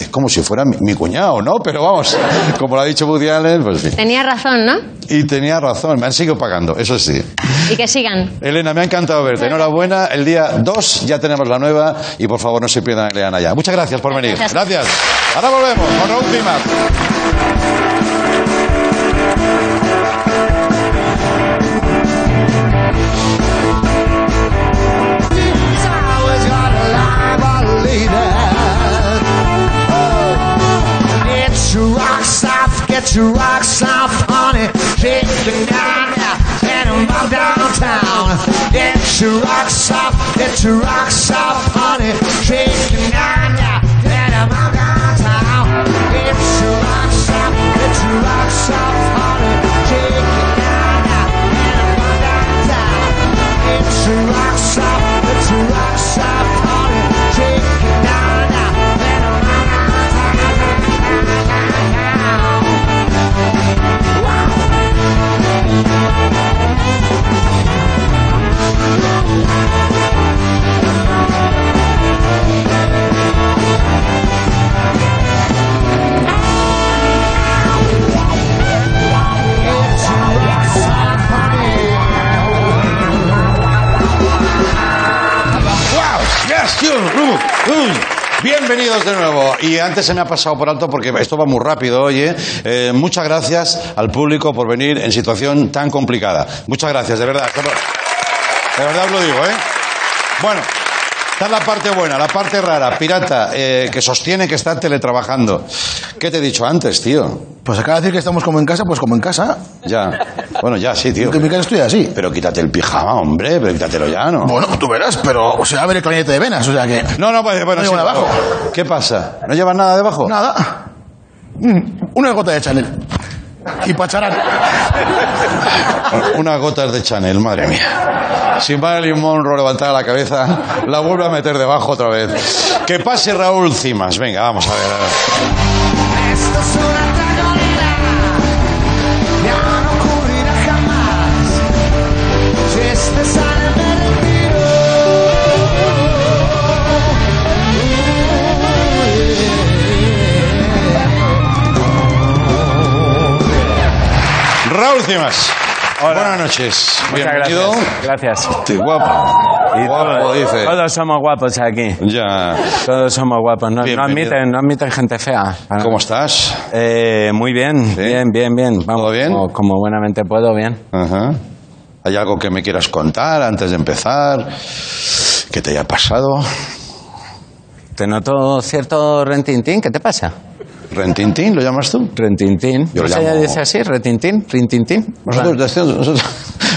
S4: es como si fuera mi, mi cuñado, ¿no? Pero vamos, como lo ha dicho Woody Allen, pues sí.
S3: Tenía razón, ¿no?
S4: Y tenía razón, me han seguido pagando, eso sí.
S3: Y que sigan.
S4: Elena, me ha encantado verte. Enhorabuena. El día 2 ya tenemos la nueva y por favor no se pierdan Elena ya. Muchas gracias por venir.
S3: Gracias.
S4: Gracias. Ahora volvemos con Raúl
S6: to rock South Honey, shaking down and I'm around downtown. It's to rock South, it's to rock South Honey,
S4: shaking Bienvenidos de nuevo. Y antes se me ha pasado por alto porque esto va muy rápido, oye. Eh, muchas gracias al público por venir en situación tan complicada. Muchas gracias, de verdad. De verdad os lo digo, ¿eh? Bueno, está la parte buena, la parte rara, pirata, eh, que sostiene que está teletrabajando. ¿Qué te he dicho antes, tío?
S5: Pues acaba de decir que estamos como en casa, pues como en casa.
S4: Ya. Bueno, ya, sí, tío.
S5: Que en mi casa estoy así.
S4: Pero quítate el pijama, hombre, pero quítatelo ya, ¿no?
S5: Bueno, tú verás, pero o sea, a ver el clarinete de venas, o sea que.
S4: No, no, pues, bueno,
S5: No
S4: sí,
S5: abajo.
S4: ¿Qué pasa? ¿No llevas nada debajo?
S5: Nada. Mm, Una gota de Chanel. Y pacharán.
S4: Unas gotas de Chanel, madre mía. Si Marilyn Monroe levantara la cabeza, la vuelve a meter debajo otra vez. Que pase Raúl Cimas. Venga, vamos a ver. a.
S6: Esto es una.
S4: Raúl Cimas. Buenas noches.
S2: Muchas
S4: Bienvenido.
S2: gracias. Gracias.
S4: Sí, guapo.
S2: Y
S4: Guapo,
S2: todos,
S4: dice.
S2: todos somos guapos aquí.
S4: Ya.
S2: Todos somos guapos. No, no admiten, no admiten gente fea.
S4: ¿Cómo estás?
S2: Eh, muy bien, bien, bien, bien. Vamos,
S4: ¿Todo bien?
S2: Como, como buenamente puedo, bien.
S4: Ajá. ¿Hay algo que me quieras contar antes de empezar? ¿Qué te haya pasado?
S2: Te noto cierto rentintín. ¿Qué te pasa?
S4: ¿Rentintín lo llamas tú?
S2: Rentintín.
S4: Yo lo
S2: ¿No se
S4: llamo-
S2: dice así? ¿Retintín? ¿Rintintín?
S4: Nosotros, nosotros,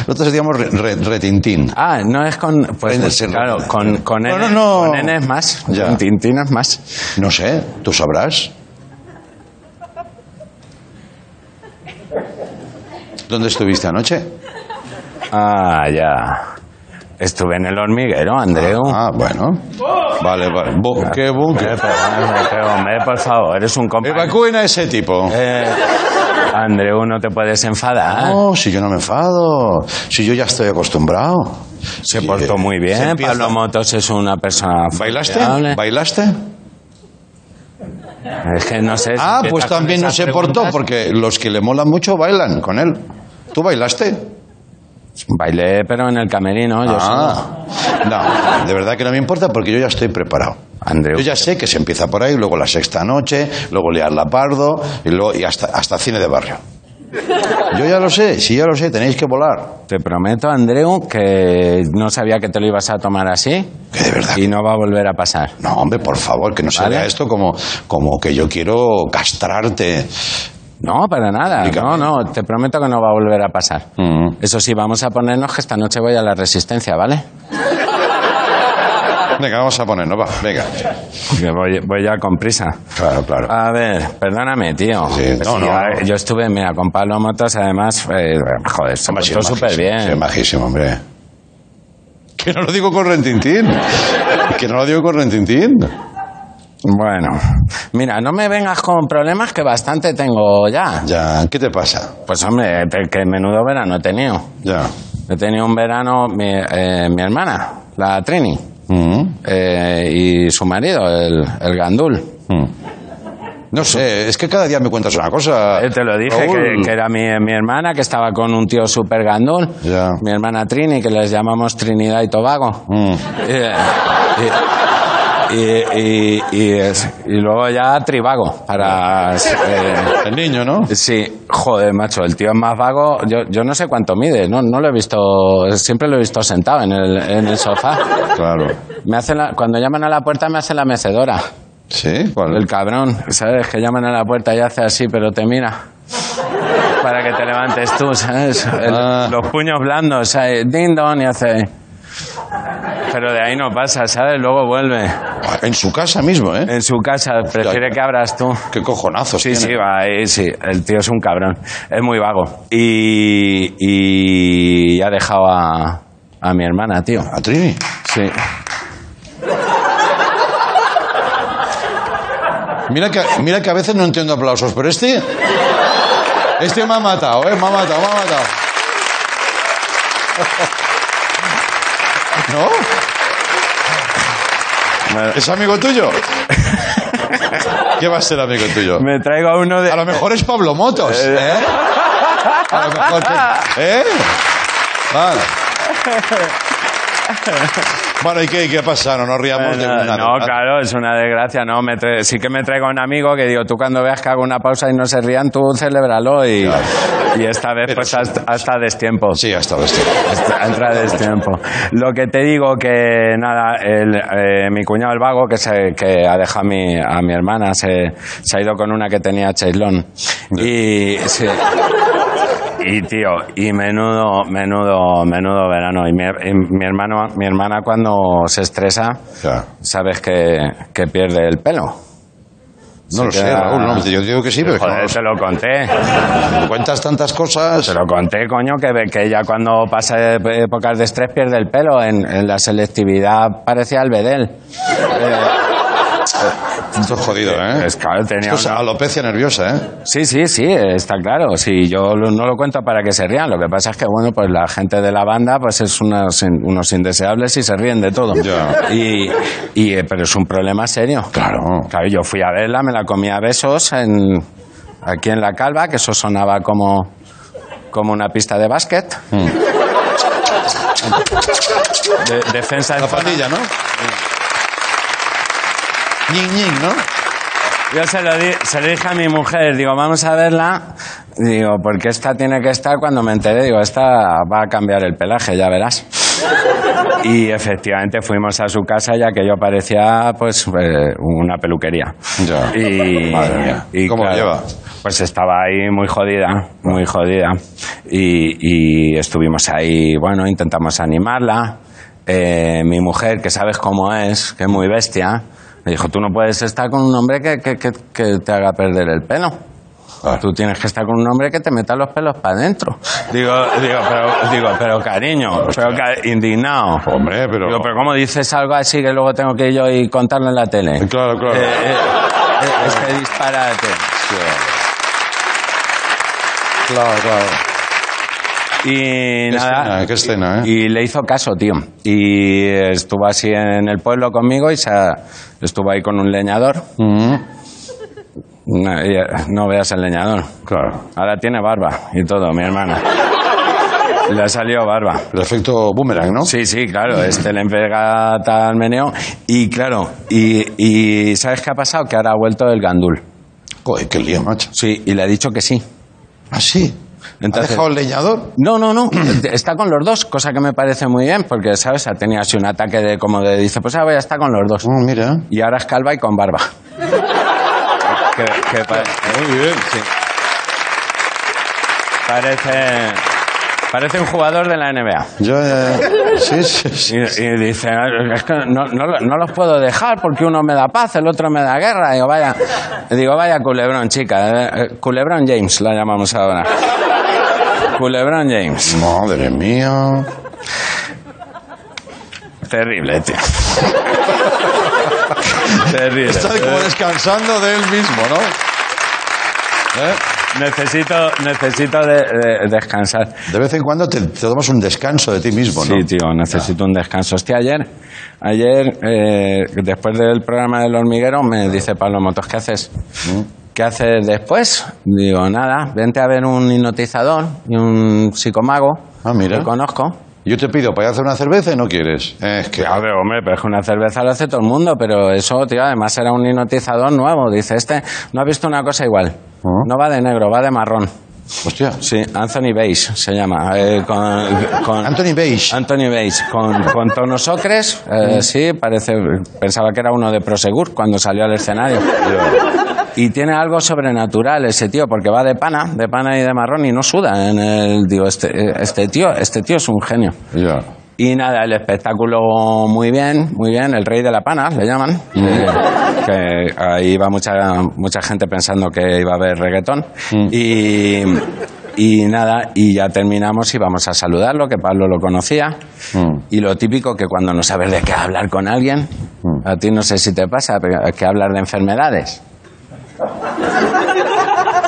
S4: nosotros decíamos re- re- retintín.
S2: Ah, no es con... Pues,
S4: Puede ser
S2: claro, con, con, N,
S4: no, no.
S2: con N es más.
S4: Ya.
S2: Rintintín es más.
S4: No sé, tú sabrás. ¿Dónde estuviste anoche?
S2: Ah, ya. Estuve en el hormiguero, Andreu.
S4: Ah, bueno. Vale, vale. Bo- ¿Qué
S2: pero, hombre, por favor, eres un compañero.
S4: Evacúen a ese tipo.
S2: Eh, Andreu, no te puedes enfadar.
S4: No, si yo no me enfado. Si yo ya estoy acostumbrado.
S2: Se portó muy bien. Pablo Motos es una persona.
S4: ¿Bailaste?
S2: formidable.
S4: ¿Bailaste?
S2: Es que no sé. si
S4: Ah,
S2: empiezas
S4: pues
S2: con
S4: también no
S2: esas
S4: se portó,
S2: preguntas.
S4: porque los que le molan mucho bailan con él. ¿Tú bailaste?
S2: Bailé, pero en el camerino. Yo
S4: Ah, no, de verdad que no me importa porque yo ya estoy preparado.
S2: Andreu.
S4: Yo ya sé que se empieza por ahí, luego la sexta noche, luego liarla pardo y, luego, y hasta, hasta cine de barrio. Yo ya lo sé, sí, ya lo sé, tenéis que volar.
S2: Te prometo, Andreu, que no sabía que te lo ibas a tomar así.
S4: Que de verdad.
S2: Y no va a volver a pasar.
S4: No, hombre, por favor, que no se
S2: ¿Vale?
S4: vea esto como, como que yo quiero castrarte.
S2: No, para nada. No, no, te prometo que no va a volver a pasar.
S4: Mm.
S2: Eso sí, vamos a ponernos que esta noche voy a la resistencia, ¿vale?
S4: Venga, vamos a ponernos, va, venga.
S2: Que voy, voy ya con prisa.
S4: Claro, claro.
S2: A ver, perdóname, tío.
S4: Sí, no, no.
S2: ya- Yo estuve, mira, con Pablo Motos, además, eh, joder, se
S4: Hombre, sí,
S2: portó súper bien.
S4: sí, majísimo, hombre. Que no lo digo con rentintín. Que no lo digo con rentintín.
S2: Bueno, mira, no me vengas con problemas que bastante tengo ya.
S4: Ya, ¿qué te pasa?
S2: Pues hombre, que menudo verano he tenido.
S4: Ya.
S2: He tenido un verano, mi, eh, mi hermana, la Trini,
S4: Mm,
S2: eh, y su marido, el, el Gandul.
S4: mm. No sé, es que cada día me cuentas una cosa.
S2: Eh, te lo dije, que, que era mi, mi hermana, que estaba con un tío super Gandul. Mi hermana Trini, que les llamamos Trinidad y Tobago.
S4: Mm.
S2: Y, y- y- y es- y luego ya Trivago, para... eh,
S4: El niño, ¿no?
S2: Sí, joder, macho, el tío es más vago. Yo, yo no sé cuánto mide, no, no lo he visto, siempre lo he visto sentado en el, en el sofá.
S4: Claro.
S2: Me hace la- cuando llaman a la puerta me hace la mecedora.
S4: ¿Sí? ¿Cuál?
S2: El cabrón, ¿sabes? Que llaman a la puerta y hace así, pero te mira. Para que te levantes tú, ¿sabes? El-
S4: Ah.
S2: Los puños blandos, ¿sabes? Ding dong y hace... Pero de ahí no pasa, ¿sabes? Luego vuelve.
S4: En su casa mismo, ¿eh?
S2: En su casa, prefiere que abras tú.
S4: Qué cojonazos
S2: Sí,
S4: tiene.
S2: sí, va ahí, sí. El tío es un cabrón. Es muy vago. Y, y ha dejado a, a mi hermana, tío.
S4: ¿A Trini?
S2: Sí.
S4: Mira que, mira que a veces no entiendo aplausos, pero este... Este me ha matado, ¿eh? Me ha matado, me ha matado. ¿No? ¿Es amigo tuyo? ¿Qué va a ser amigo tuyo?
S2: Me traigo a uno de...
S4: A lo mejor es Pablo Motos, ¿eh? A lo mejor... te- ¿Eh? Vale. Bueno, ¿y qué, qué pasa? No nos riamos de una...
S2: no, claro, es una desgracia. No, me tra- sí que me traigo un amigo que digo, tú cuando veas que hago una pausa y no se rían, tú celébralo y, y esta vez
S4: Pero
S2: pues
S4: sí.
S2: hasta, hasta destiempo.
S4: Sí, hasta este.
S2: Hasta- Entra a destiempo. Lo que te digo que nada, el, eh, mi cuñado el vago que se que ha dejado a mi, a mi hermana se, se ha ido con una que tenía Cheilón y sí. Y tío, y menudo, menudo, menudo verano. Y mi, y mi hermano, mi hermana cuando se estresa, sabes que, que pierde el pelo.
S4: No lo sé, Raúl, no, yo digo que sí, pero
S2: Joder, te lo conté.
S4: cuentas tantas cosas.
S2: Te lo conté, coño, que, que ella cuando pasa épocas de estrés pierde el pelo. En, en la selectividad parecía el bedel.
S4: Esto es jodido, ¿eh?
S2: Es claro, tenía
S4: Esto es
S2: una-
S4: alopecia nerviosa, ¿eh?
S2: Sí, sí, sí, está claro. Sí, yo no lo cuento para que se rían. Lo que pasa es que, bueno, pues la gente de la banda pues es unos, in- unos indeseables y se ríen de todo. Y, y, eh, pero es un problema serio.
S4: Claro.
S2: Claro, yo fui a verla, me la comí a besos en, aquí en La Calva, que eso sonaba como, como una pista de básquet.
S4: Mm.
S2: De- defensa en
S4: La
S2: zona.
S4: pandilla, ¿no? ¿No?
S2: Yo se lo, di- se lo dije a mi mujer, digo, vamos a verla. Digo, porque esta tiene que estar cuando me enteré, digo, esta va a cambiar el pelaje, ya verás. Y efectivamente fuimos a su casa ya que yo parecía pues eh, una peluquería.
S4: Ya.
S2: Y,
S4: Madre mía.
S2: y
S4: ¿Cómo
S2: claro,
S4: lleva?
S2: Pues estaba ahí muy jodida, muy jodida. Y, y estuvimos ahí, bueno, intentamos animarla. Eh, mi mujer, que sabes cómo es, que es muy bestia, me dijo, tú no puedes estar con un hombre que, que- que- que te haga perder el pelo.
S4: Claro.
S2: Tú tienes que estar con un hombre que te meta los pelos para adentro. Digo, digo, pero, digo, pero cariño, pero ca- indignado.
S4: Hombre, pero...
S2: Digo, pero ¿cómo dices algo así que luego tengo que ir yo y contarlo en la tele?
S4: Claro, claro.
S2: Eh, eh, eh, este disparate.
S4: Claro, claro.
S2: Y
S4: Qué
S2: nada.
S4: escena, qué escena, ¿eh?
S2: Y le hizo caso, tío. Y estuvo así en el pueblo conmigo y se, estuvo ahí con un leñador.
S4: Mm,
S2: No, y- no veas el leñador.
S4: Claro.
S2: Ahora tiene barba y todo, mi hermana. Le ha salido barba.
S4: El efecto boomerang, ¿no?
S2: Sí, sí, claro. Este le pega tal meneo. Y claro, y, y ¿sabes qué ha pasado? Que ahora ha vuelto el gandul.
S4: Joder, qué lío, macho.
S2: Sí, y le ha dicho que sí.
S4: ¿Ah, sí? ¿Ha
S2: Entonces-
S4: dejado el leñador?
S2: No, no, no. Está con los dos, cosa que me parece muy bien, porque, ¿sabes? Ha tenido así un ataque de como de dice, pues ahora ya está con los dos.
S4: Oh, mira.
S2: Y ahora es calva y con barba. que, que
S4: Muy bien.
S2: sí. Parece. Parece un jugador de la NBA.
S4: Yo, eh, sí, sí, sí.
S2: Y, y dice, es que no, no, lo- no los puedo dejar porque uno me da paz, el otro me da guerra. Digo, vaya, digo, vaya culebrón, chica. eh, eh, Culebrón James la llamamos ahora. Culebrón James.
S4: Madre mía.
S2: Terrible, tío. Terrible.
S4: Está como descansando de él mismo, ¿no? ¿Eh?
S2: Necesito, necesito de- de- descansar.
S4: De vez en cuando te, te tomas un descanso de ti mismo, ¿no?
S2: Sí, tío, necesito un descanso. Hostia, ayer, ayer eh, después del programa del hormiguero, me dice Pablo Motos, ¿qué haces? ¿Qué haces después? Digo, nada, vente a ver un hipnotizador y un psicomago
S4: Ah, mira.
S2: que conozco.
S4: Yo te pido para ir a hacer una cerveza y no quieres. Es que...
S2: A ver, hombre, pero es que una cerveza lo hace todo el mundo, pero eso, tío, además era un hipnotizador nuevo. Dice, este no ha visto una cosa igual. No va de negro, va de marrón.
S4: Hostia.
S2: Sí, Anthony Beige se llama. eh, con, con-
S4: Anthony Beige.
S2: Anthony Beige, con, con tonos ocres, eh, sí, parece, pensaba que era uno de Prosegur cuando salió al escenario. Y tiene algo sobrenatural ese tío, porque va de pana, de pana y de marrón y no suda en el, digo, este, este tío, este tío es un genio. Y nada, el espectáculo muy bien, muy bien, el rey de la pana, le llaman. Eh, que ahí va mucha, mucha gente pensando que iba a haber reggaetón. Y, y nada, y ya terminamos y vamos a saludarlo, que Pablo lo conocía. Y lo típico que cuando no sabes de qué hablar con alguien, a ti no sé si te pasa, pero que hablar de enfermedades.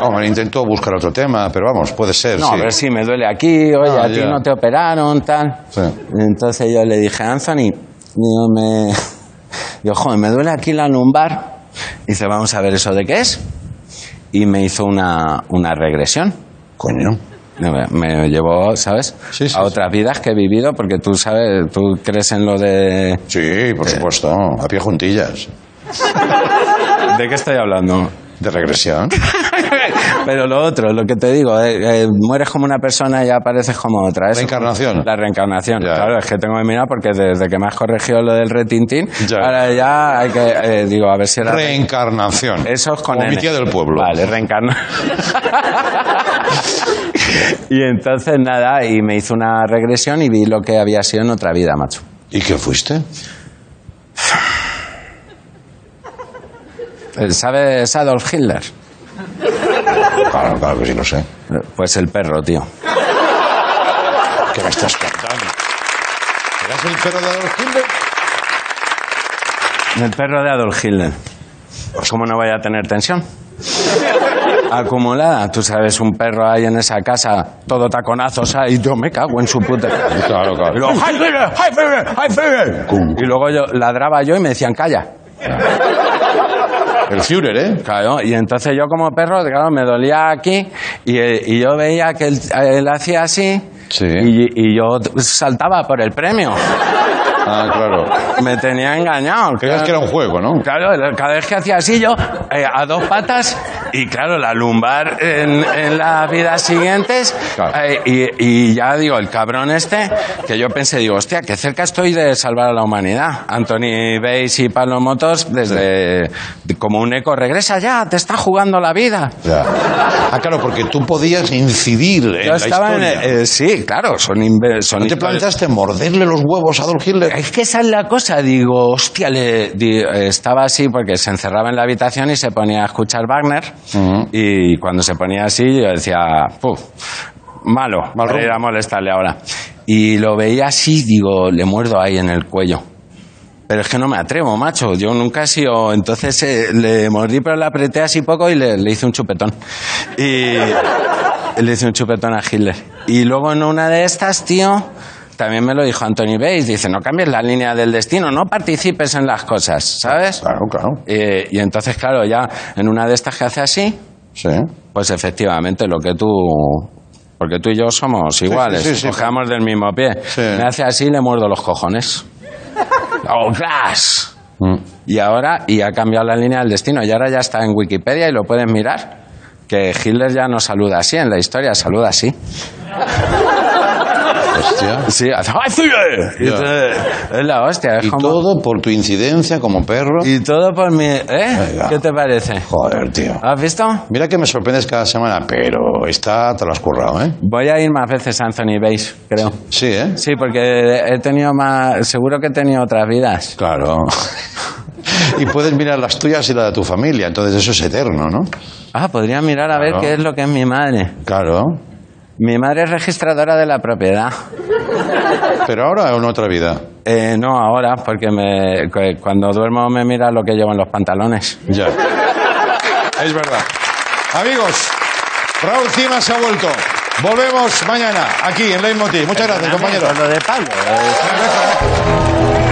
S4: Hombre, intento buscar otro tema, pero vamos, puede ser,
S2: No,
S4: sí.
S2: a ver si me duele aquí, oye,
S4: Ah,
S2: a ti no te operaron, tal.
S4: Sí.
S2: Entonces yo le dije, Anthony, digo, me... Digo, joder, me duele aquí la lumbar. Dice, vamos a ver eso de qué es. Y me hizo una, una regresión.
S4: Coño.
S2: Me, llevó, ¿sabes?
S4: Sí, sí,
S2: a
S4: sí.
S2: otras vidas que he vivido, porque tú sabes, tú crees en lo de...
S4: Sí, por supuesto. A pie juntillas.
S2: ¿De qué estoy hablando?
S4: De regresión.
S2: Pero lo otro, lo que te digo, eh, eh, mueres como una persona y apareces como otra. Eso-
S4: Reencarnación.
S2: La reencarnación.
S4: Ya.
S2: Claro, es que tengo que mirar porque desde que me has corregido lo del retintín,
S4: Ya.
S2: ahora ya hay que, eh, digo, a ver si era...
S4: Reencarnación.
S2: Eso es con N.
S4: del pueblo.
S2: Vale, reencarna. y entonces nada, y me hizo una regresión y vi lo que había sido en otra vida, macho.
S4: ¿Y qué fuiste?
S2: Eh, ¿Sabes Adolf Hitler?
S4: Claro, claro que sí lo sé.
S2: Pues el perro, tío.
S4: ¿Qué me estás contando? ¿Serás el perro de Adolf Hitler?
S2: El perro de Adolf Hitler. Pues cómo no vaya a tener tensión. Acumulada, tú sabes, un perro ahí en esa casa, todo taconazos ahí, yo me cago en su puta.
S4: Claro, claro.
S2: Y luego, "Hi, Hitler, hi, Hitler, hi, Hitler". Y luego yo ladraba yo y me decían, calla.
S4: El Führer, ¿eh?
S2: Claro, y entonces yo como perro, claro, me dolía aquí y, y yo veía que él, él hacía así
S4: Sí.
S2: y, y yo saltaba por el premio.
S4: Ah, claro.
S2: Me tenía engañado.
S4: Creías que era un juego, ¿no?
S2: Claro, cada vez que hacía así yo, eh, a dos patas, y claro, la lumbar en, en las vidas siguientes,
S4: Claro.
S2: eh, y, y ya digo, el cabrón este, que yo pensé, digo, hostia, que cerca estoy de salvar a la humanidad. Anthony Bates y Pablo Motos, desde como un eco, regresa ya, te está jugando la vida.
S4: Ya. Ah, claro, porque tú podías incidir en
S2: Yo
S4: la
S2: en,
S4: historia.
S2: eh, sí, claro, son, son
S4: ¿No te planteaste morderle los huevos a Adolf Hitler?
S2: Es que esa es la cosa, digo, hostia, le, di- estaba así porque se encerraba en la habitación y se ponía a escuchar Wagner
S4: Ujú.
S2: y cuando se ponía así yo decía, Puf, malo,
S4: Mal
S2: para ir a molestarle ahora. Y lo veía así, digo, le muerdo ahí en el cuello. Pero es que no me atrevo, macho. Yo nunca he sido. Entonces eh, le mordí, pero le apreté así poco y le, le hice un chupetón. Y le hice un chupetón a Hitler. Y luego en una de estas, tío, también me lo dijo Anthony Bates. Dice: No cambies la línea del destino, no participes en las cosas, ¿sabes?
S4: Claro, claro.
S2: Eh, y entonces, claro, ya en una de estas que hace así,
S4: Sí.
S2: pues efectivamente lo que tú porque tú y yo somos iguales,
S4: sí, sí.
S2: cogemos del mismo pie. Me hace así y le muerdo los cojones. ¡Oh, gas!
S4: Mm.
S2: Y ahora, y ha cambiado la línea del destino, y ahora ya está en Wikipedia y lo puedes mirar. Que Hitler ya no saluda así en la historia, saluda así.
S4: Hostia.
S2: Sí, hace ¡Ay, Es la hostia, es
S4: Y
S2: como-
S4: todo por tu incidencia como perro.
S2: Y todo por mi... ¿Eh?
S4: Venga.
S2: ¿Qué te parece?
S4: Joder, tío.
S2: ¿Has visto?
S4: Mira que me sorprendes cada semana, pero está te lo has currado, ¿eh?
S2: Voy a ir más veces a Anthony Base, creo.
S4: Sí, ¿eh?
S2: Sí, porque he tenido más... Seguro que he tenido otras vidas.
S4: Claro. y puedes mirar las tuyas y la de tu familia, entonces eso es eterno, ¿no?
S2: Ah, podría mirar a ver
S4: Claro.
S2: qué es lo que es mi madre.
S4: Claro.
S2: Mi madre es registradora de la propiedad.
S4: Pero ahora o en otra vida.
S2: Eh, no, ahora, porque me, cu- cuando duermo me mira lo que llevo en los pantalones.
S4: Ya. Es verdad. Amigos, Raúl Cima se ha vuelto. Volvemos mañana aquí en Leitmotiv. Muchas gracias, compañero.
S2: Lo de Pablo. eh,